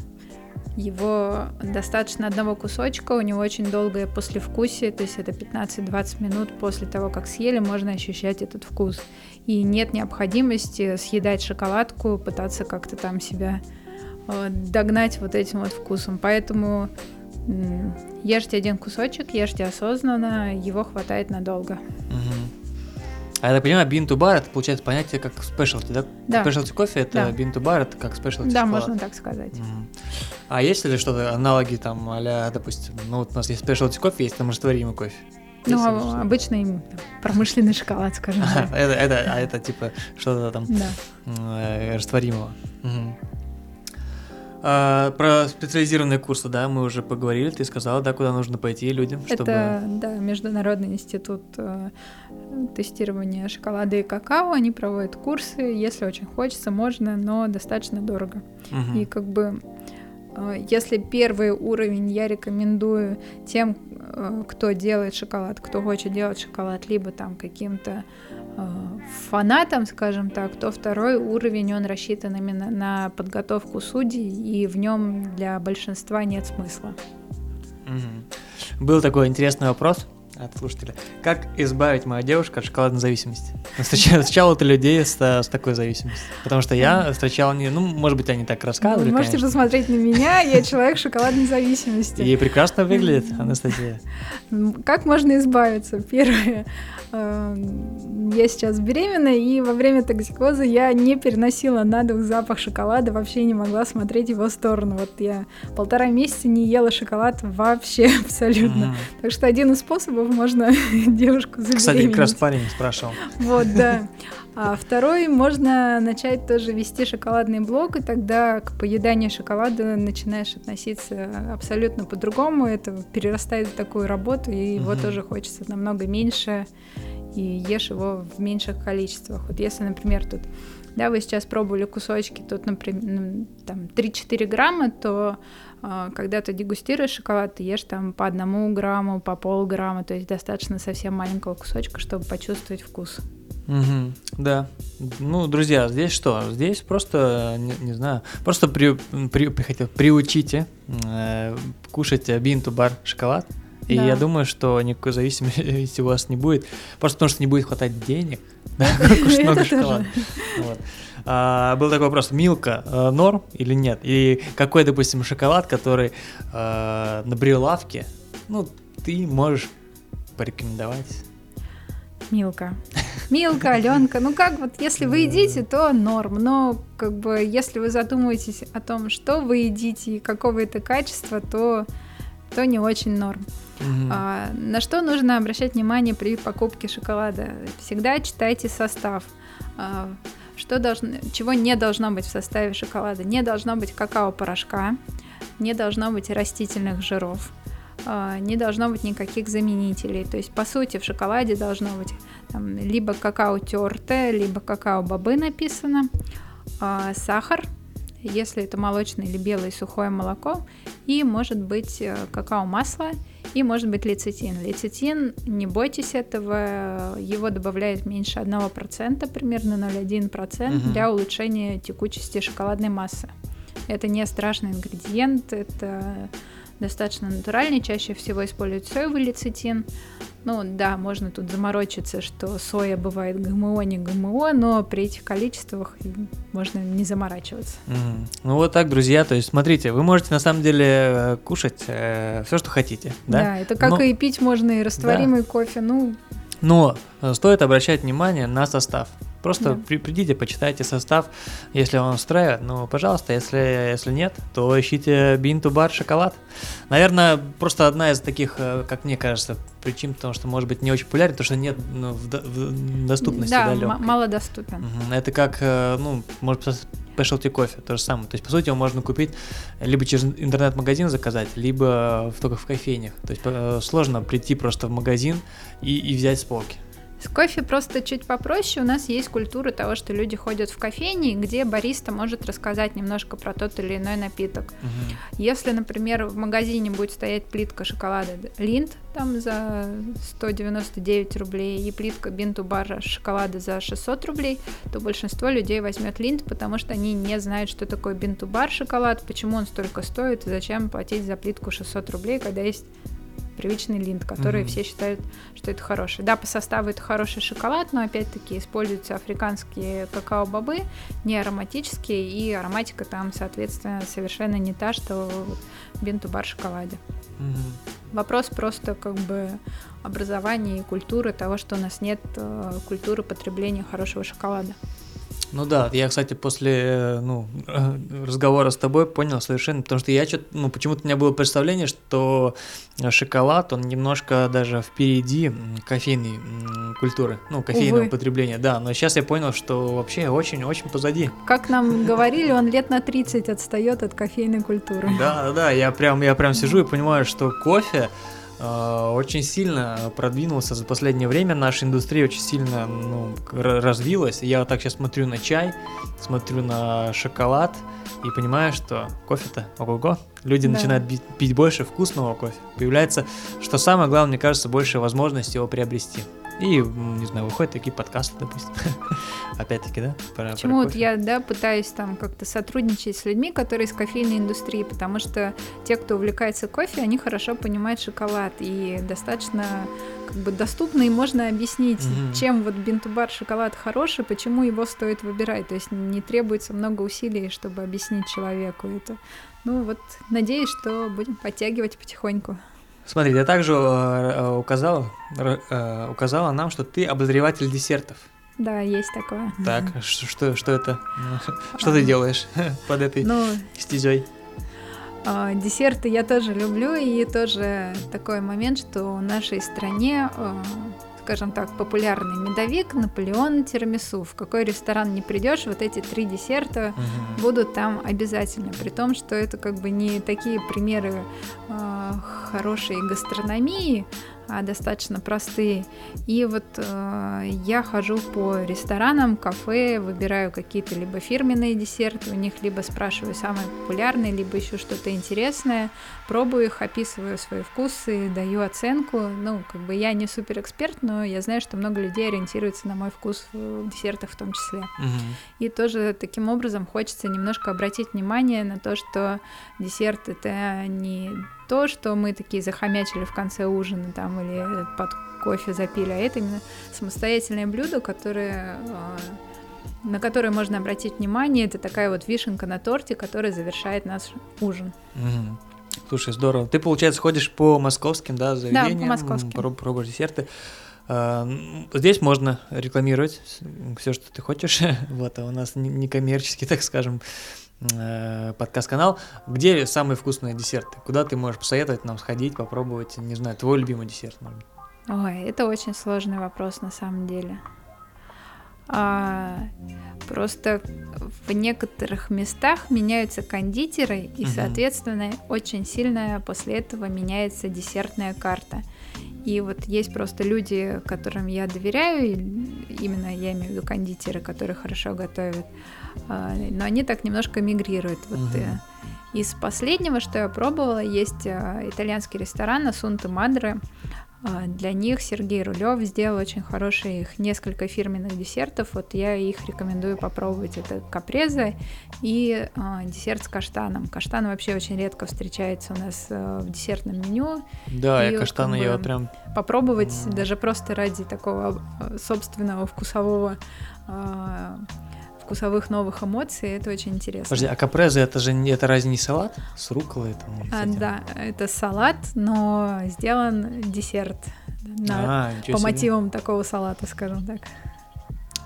Его достаточно одного кусочка, у него очень долгое послевкусие, то есть это 15-20 минут после того, как съели, можно ощущать этот вкус. И нет необходимости съедать шоколадку, пытаться как-то там себя э, догнать вот этим вот вкусом. Поэтому ешьте один кусочек, ешьте осознанно, его хватает надолго. Угу. А я так понимаю, bean to bar это получается понятие как specialty, да? Да. Specialty кофе это да. bean to bar это как specialty Да, шоколад. можно так сказать. Mm. А есть ли что-то аналоги там, а допустим, ну вот у нас есть specialty кофе, есть там растворимый кофе. Ну, а, обычный промышленный шоколад, скажем так. это, это, а это типа что-то там да. э, растворимого. Угу. А, про специализированные курсы, да, мы уже поговорили, ты сказала, да, куда нужно пойти людям, чтобы... Это, да, Международный институт э, тестирования шоколада и какао, они проводят курсы, если очень хочется, можно, но достаточно дорого. Угу. И как бы э, если первый уровень я рекомендую тем, э, кто делает шоколад, кто хочет делать шоколад, либо там каким-то фанатам, скажем так, то второй уровень, он рассчитан именно на подготовку судей, и в нем для большинства нет смысла. Угу. Был такой интересный вопрос от слушателя. Как избавить мою девушку от шоколадной зависимости? Встречал ты людей с, с такой зависимостью? Потому что я встречал не, ну, может быть, они так рассказывали. Вы можете конечно. посмотреть на меня, я человек шоколадной зависимости. И прекрасно выглядит, Анастасия. Как можно избавиться? Первое, я сейчас беременна, и во время токсикоза я не переносила на дух запах шоколада, вообще не могла смотреть его сторону. Вот я полтора месяца не ела шоколад вообще абсолютно. Mm-hmm. Так что один из способов можно девушку забеременеть. Кстати, как раз парень спрашивал. Вот, да. А второй, можно начать тоже вести шоколадный блог, и тогда к поеданию шоколада начинаешь относиться абсолютно по-другому. Это перерастает в такую работу, и его угу. тоже хочется намного меньше, и ешь его в меньших количествах. Вот если, например, тут да, вы сейчас пробовали кусочки, тут, например, там 3-4 грамма, то когда ты дегустируешь шоколад, ты ешь там по одному грамму, по полграмма, то есть достаточно совсем маленького кусочка, чтобы почувствовать вкус. Угу, да. Ну, друзья, здесь что? Здесь просто, не, не знаю, просто при, при, хотел, приучите э, кушать бинту-бар шоколад. И да. я думаю, что никакой зависимости у вас не будет. Просто потому что не будет хватать денег. Да, кушать много шоколада. Вот. А, был такой вопрос: Милка э, норм или нет? И какой, допустим, шоколад, который э, на прилавке, ну, ты можешь порекомендовать? Милка. Милка, Аленка. Ну как вот, если вы едите, то норм. Но как бы, если вы задумываетесь о том, что вы едите и какого это качества, то, то не очень норм. Угу. А, на что нужно обращать внимание при покупке шоколада? Всегда читайте состав. А, что должно, чего не должно быть в составе шоколада? Не должно быть какао-порошка, не должно быть растительных жиров, а, не должно быть никаких заменителей. То есть, по сути, в шоколаде должно быть там, либо какао тертое, либо какао-бобы написано, а, сахар, если это молочное или белое сухое молоко, и может быть э, какао-масло, и может быть лецитин. Лецитин, не бойтесь этого, его добавляют меньше 1%, примерно 0,1% угу. для улучшения текучести шоколадной массы. Это не страшный ингредиент, это достаточно натуральный, чаще всего используют соевый лецитин. Ну да, можно тут заморочиться, что соя бывает ГМО, не ГМО, но при этих количествах можно не заморачиваться. Mm. Ну вот так, друзья, то есть смотрите, вы можете на самом деле кушать э, все, что хотите, да? Да, это как но... и пить можно и растворимый да. кофе, ну... Но э, стоит обращать внимание на состав. Просто да. при, придите, почитайте состав, если он устраивает. Ну, пожалуйста, если, если нет, то ищите бинту бар шоколад. Наверное, просто одна из таких, э, как мне кажется, причин, потому что, может быть, не очень популярен, потому что нет ну, в, в доступности да, м- мало доступен. Угу. Это как, э, ну, может specialty кофе, то же самое. То есть, по сути, его можно купить либо через интернет-магазин заказать, либо только в кофейнях. То есть, э, сложно прийти просто в магазин и, и взять с полки. С кофе просто чуть попроще. У нас есть культура того, что люди ходят в кофейни, где бариста может рассказать немножко про тот или иной напиток. Угу. Если, например, в магазине будет стоять плитка шоколада Линд там за 199 рублей и плитка Бинту Бара шоколада за 600 рублей, то большинство людей возьмет Линд, потому что они не знают, что такое Бинту Бар шоколад, почему он столько стоит и зачем платить за плитку 600 рублей, когда есть привычный линд, который mm-hmm. все считают, что это хороший. Да, по составу это хороший шоколад, но опять-таки используются африканские какао-бобы, не ароматические, и ароматика там, соответственно, совершенно не та, что в бинту-бар шоколаде. Вопрос просто как бы образования и культуры того, что у нас нет э, культуры потребления хорошего шоколада. Ну да, я, кстати, после э, ну, разговора с тобой понял совершенно, потому что я что-то, ну, почему-то у меня было представление, что шоколад, он немножко даже впереди кофейной культуры, ну, кофейного Увы. потребления, да, но сейчас я понял, что вообще очень-очень позади. Как нам говорили, он лет на 30 отстает от кофейной культуры. Да, да, да, я прям, я прям сижу и понимаю, что кофе, Э, очень сильно продвинулся за последнее время. Наша индустрия очень сильно ну, развилась. Я вот так сейчас смотрю на чай, смотрю на шоколад и понимаю, что кофе-то ого-го. Люди да. начинают пить больше вкусного кофе. Появляется, что самое главное, мне кажется, больше возможности его приобрести. И, не знаю, выходят такие подкасты, допустим. Опять-таки, да? Про, Почему про вот я, да, пытаюсь там как-то сотрудничать с людьми, которые из кофейной индустрии, потому что те, кто увлекается кофе, они хорошо понимают шоколад и достаточно как бы доступно и можно объяснить, mm-hmm. чем вот бинтубар шоколад хороший, почему его стоит выбирать. То есть не требуется много усилий, чтобы объяснить человеку это. Ну вот, надеюсь, что будем подтягивать потихоньку. Смотри, я также э, э, указала, э, указала нам, что ты обозреватель десертов. Да, есть такое. Так, что, что, что это? Что ты делаешь под этой ну, стезей? А, десерты я тоже люблю, и тоже такой момент, что в нашей стране скажем так, популярный медовик, Наполеон, тирамису. В какой ресторан не придешь, вот эти три десерта угу. будут там обязательно. При том, что это как бы не такие примеры э, хорошей гастрономии, достаточно простые. И вот э, я хожу по ресторанам, кафе, выбираю какие-то либо фирменные десерты, у них либо спрашиваю самые популярные, либо еще что-то интересное, пробую их, описываю свои вкусы, даю оценку. Ну, как бы я не супер эксперт, но я знаю, что много людей ориентируются на мой вкус в десертах в том числе. Угу. И тоже таким образом хочется немножко обратить внимание на то, что десерт это не то, что мы такие захомячили в конце ужина там или под кофе запили, а это именно самостоятельное блюдо, которое а, на которое можно обратить внимание. Это такая вот вишенка на торте, которая завершает наш ужин. Угу. Слушай, здорово. Ты, получается, ходишь по московским, да, заведениям, да, по московским. Проб, пробуешь десерты. А, здесь можно рекламировать все, что ты хочешь. вот, а у нас не коммерческий, так скажем, подкаст-канал, где самые вкусные десерты? Куда ты можешь посоветовать нам сходить, попробовать, не знаю, твой любимый десерт, может Ой, это очень сложный вопрос на самом деле. А, просто в некоторых местах меняются кондитеры, и, угу. соответственно, очень сильно после этого меняется десертная карта. И вот есть просто люди, которым я доверяю, именно я имею в виду кондитеры, которые хорошо готовят, а, но они так немножко мигрируют. Вот, uh Из последнего, что я пробовала, есть а, итальянский ресторан Асунта Мадре. Для них Сергей Рулев сделал очень хорошие их несколько фирменных десертов. Вот я их рекомендую попробовать. Это капреза и э, десерт с каштаном. Каштан вообще очень редко встречается у нас э, в десертном меню. Да, и я каштан как бы, я прям попробовать mm. даже просто ради такого собственного вкусового э, вкусовых новых эмоций, это очень интересно. Подожди, а капреза это же это разве не салат с руколой? Там, а, да, это салат, но сделан десерт на, а, по себе. мотивам такого салата, скажем так.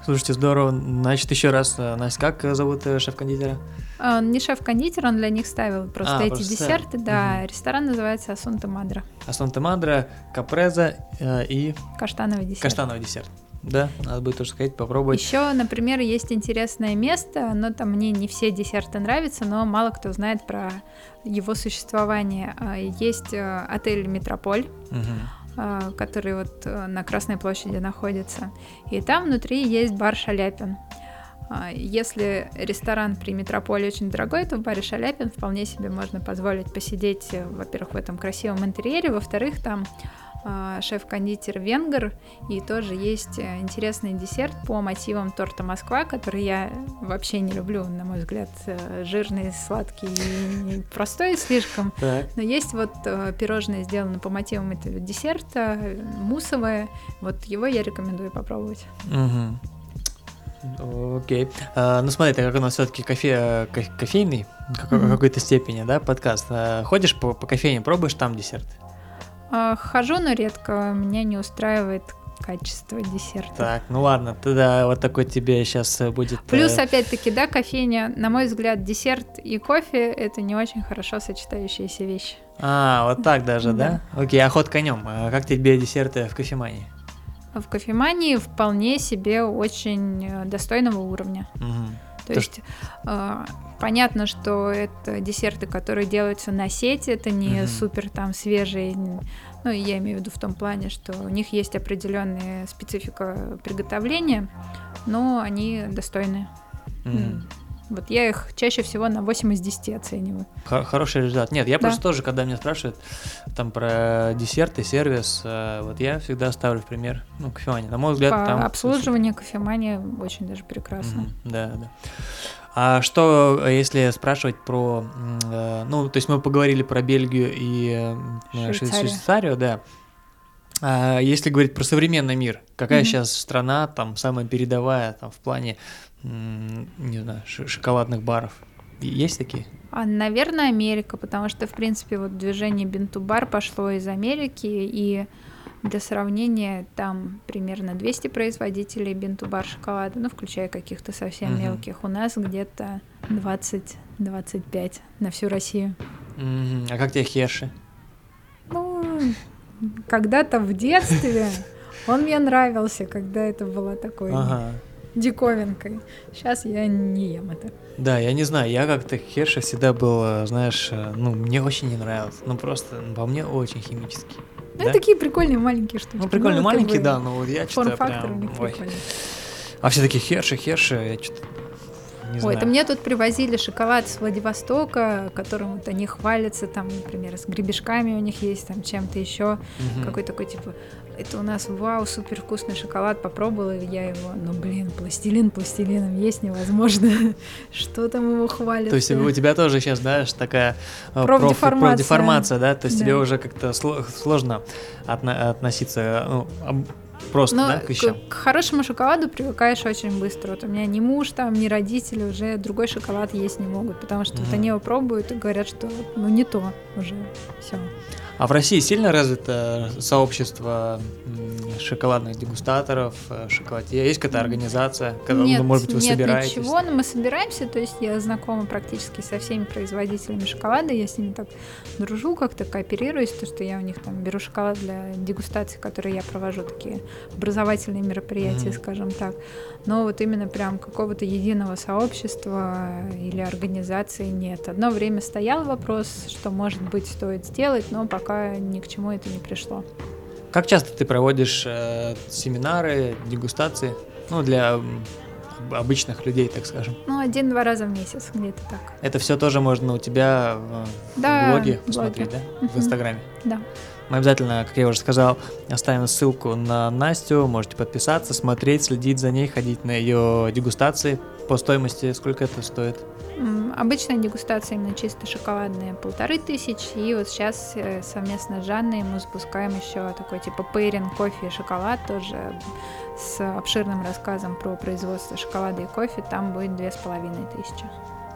Слушайте, здорово. Значит, еще раз, э, Настя, как зовут э, шеф-кондитера? Он не шеф-кондитер, он для них ставил просто а, эти просто десерты. Да, угу. ресторан называется Асунта Мадра. Асунта Мадра, капреза э, и... Каштановый десерт. Каштановый десерт. Да, надо будет тоже сказать, попробовать. Еще, например, есть интересное место, но там мне не все десерты нравятся, но мало кто знает про его существование. А, есть э, отель Метрополь. Угу. который вот э, на Красной площади находится. И там внутри есть бар Шаляпин. А, если ресторан при Метрополе очень дорогой, то в баре Шаляпин вполне себе можно позволить посидеть, э, во-первых, в этом красивом интерьере, во-вторых, там шеф-кондитер Венгер, и тоже есть э, интересный десерт по мотивам торта Москва, который я вообще не люблю, на мой взгляд, э, жирный, сладкий и простой слишком. Так. Но есть вот э, пирожное сделано по мотивам этого десерта, мусовое, вот его я рекомендую попробовать. Угу. Окей. А, ну смотри, так как у нас все-таки кофе, кофейный, в какой-то степени, да, подкаст. А, ходишь по, по кофейне, пробуешь там десерт? А, хожу, но редко. Меня не устраивает качество десерта. Так, ну ладно, тогда вот такой тебе сейчас э, будет... Плюс, э... опять-таки, да, кофейня, на мой взгляд, десерт и кофе — это не очень хорошо сочетающиеся вещи. А, вот так даже, да? да? Окей, а ход конем. Как тебе десерты в кофемании? В кофемании вполне себе очень э, достойного уровня. Угу. То, То есть э, понятно, что это десерты, которые делаются на сети, это не угу. супер там свежие. Ну, я имею в виду в том плане, что у них есть определенная специфика приготовления, но они достойные. Угу. Вот я их чаще всего на 8 из 10 оцениваю. Хороший результат. Нет, я да. просто тоже, когда меня спрашивают там про десерты, сервис, э, вот я всегда ставлю в пример, ну, кофемания. На мой взгляд, По там... обслуживание кофемания очень даже прекрасно. Mm-hmm, да, да. А что, если спрашивать про, э, ну, то есть мы поговорили про Бельгию и э, Швейцарию, Швейцарию да. А если говорить про современный мир, какая mm-hmm. сейчас страна там самая передовая там в плане не знаю, шоколадных баров. Есть такие? А, наверное, Америка, потому что, в принципе, вот движение Бинту-бар пошло из Америки, и для сравнения, там примерно 200 производителей бинту-бар шоколада, ну, включая каких-то совсем uh-huh. мелких. У нас где-то 20-25 на всю Россию. А как тебе Херши? Ну, когда-то в детстве он мне нравился, когда это было такой ага. Диковинкой. Сейчас я не ем это. Да, я не знаю, я как-то Херша всегда был, знаешь, ну, мне очень не нравился. Ну, просто по мне очень химический. Ну, да? такие прикольные маленькие штуки. Ну, прикольные ну, маленькие, да, но вот я что-то прям... Ой. А все такие Херши, Херши, я что-то не Ой, знаю. это мне тут привозили шоколад с Владивостока, которым вот они хвалятся, там, например, с гребешками у них есть, там, чем-то еще, угу. какой такой, типа, это у нас, вау, супер вкусный шоколад, попробовала я его, но, блин, пластилин пластилином есть невозможно, что там его хвалят. То есть у тебя тоже сейчас, да, такая э, профдеформация, профдеформация да, то есть да. тебе уже как-то сложно относиться, ну, Просто, Но да, к вещам? К, к хорошему шоколаду привыкаешь очень быстро. Вот у меня ни муж там, ни родители уже другой шоколад есть не могут, потому что mm-hmm. вот они его пробуют и говорят, что ну не то уже все. А в России сильно развито сообщество шоколадных дегустаторов, э, шоколадье? Есть какая-то организация, когда, нет, может быть, вы нет, собираетесь? ничего, но мы собираемся, то есть я знакома практически со всеми производителями шоколада, я с ними так дружу, как-то кооперируюсь, то, что я у них там беру шоколад для дегустации, которые я провожу, такие образовательные мероприятия, mm-hmm. скажем так. Но вот именно прям какого-то единого сообщества или организации нет. Одно время стоял вопрос, что, может быть, стоит сделать, но пока ни к чему это не пришло. Как часто ты проводишь э, семинары, дегустации? Ну, для обычных людей, так скажем. Ну, один-два раза в месяц, где-то так. Это все тоже можно у тебя в, да, блоге посмотреть, блоге. да? В Инстаграме? Да. Мы обязательно, как я уже сказал, оставим ссылку на Настю, можете подписаться, смотреть, следить за ней, ходить на ее дегустации. По стоимости сколько это стоит? Обычная дегустация именно чисто шоколадная полторы тысячи. И вот сейчас э, совместно с Жанной мы запускаем еще такой типа пейринг кофе и шоколад тоже с обширным рассказом про производство шоколада и кофе. Там будет две с половиной тысячи.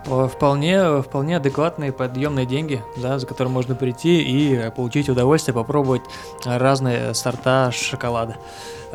Вполне, вполне адекватные подъемные деньги, да, за которые можно прийти и получить удовольствие, попробовать разные сорта шоколада.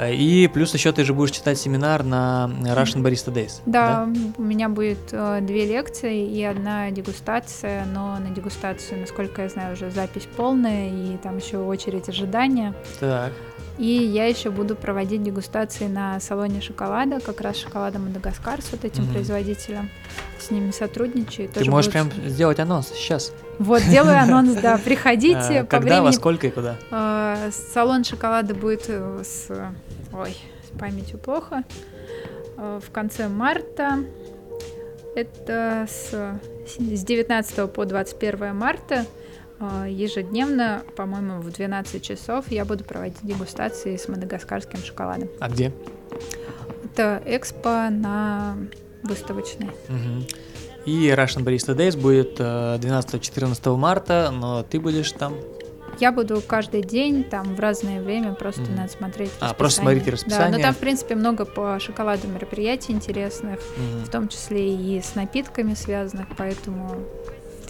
И плюс еще ты же будешь читать семинар на Russian Barista Days. Да, да? у меня будет э, две лекции и одна дегустация, но на дегустацию, насколько я знаю, уже запись полная, и там еще очередь ожидания. Так. И я еще буду проводить дегустации на салоне шоколада, как раз шоколада Мадагаскар с вот этим mm-hmm. производителем. С ними сотрудничаю. Ты Тоже можешь будут... прям сделать анонс сейчас. Вот, делаю анонс, да, приходите. А, когда, во сколько и куда? А, салон шоколада будет э, с... Ой, с памятью плохо. А, в конце марта. Это с, с 19 по 21 марта. А, ежедневно, по-моему, в 12 часов я буду проводить дегустации с мадагаскарским шоколадом. А где? Это экспо на выставочной. Угу. И Russian Barista Days будет 12-14 э, марта, но ты будешь там я буду каждый день, там, в разное время, просто mm. надо смотреть А, просто смотрите расписание. Да, но там, в принципе, много по шоколаду мероприятий интересных, mm. в том числе и с напитками связанных, поэтому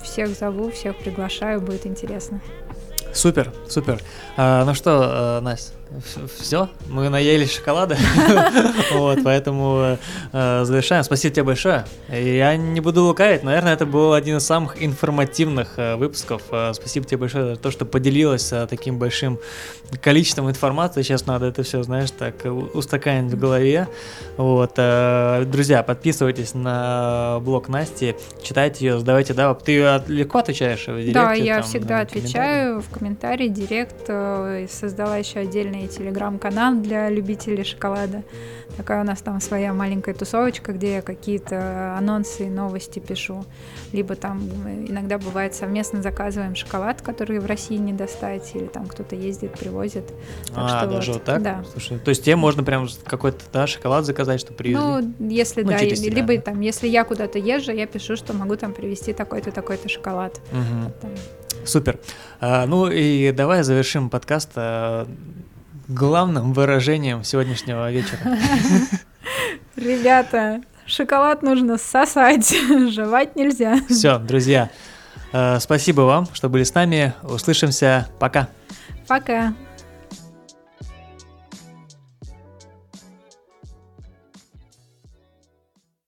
всех зову, всех приглашаю, будет интересно. Супер, супер. А, ну что, э, Настя, все, мы наелись шоколада, вот, поэтому э, завершаем. Спасибо тебе большое. Я не буду лукавить, наверное, это был один из самых информативных э, выпусков. Э, спасибо тебе большое за то, что поделилась э, таким большим количеством информации. Сейчас надо это все, знаешь, так устаканить в голове. Вот, друзья, подписывайтесь на блог Насти, читайте ее, задавайте, да, ты легко отвечаешь в директе? Да, я там, всегда отвечаю в комментарии, директ, создала еще отдельный отдельный телеграм-канал для любителей шоколада. Такая у нас там своя маленькая тусовочка, где я какие-то анонсы и новости пишу. Либо там иногда бывает совместно заказываем шоколад, который в России не достать, или там кто-то ездит, привозит. Так а, даже вот, вот так? Да. Слушай, то есть тебе можно прям какой-то да, шоколад заказать, что привезли? Ну, если ну, да, или, либо там, если я куда-то езжу, я пишу, что могу там привезти такой-то, такой-то шоколад. Угу. Там. Супер. А, ну и давай завершим подкаст а, главным выражением сегодняшнего вечера. Ребята, шоколад нужно сосать, жевать нельзя. Все, друзья, э, спасибо вам, что были с нами. Услышимся. Пока. Пока.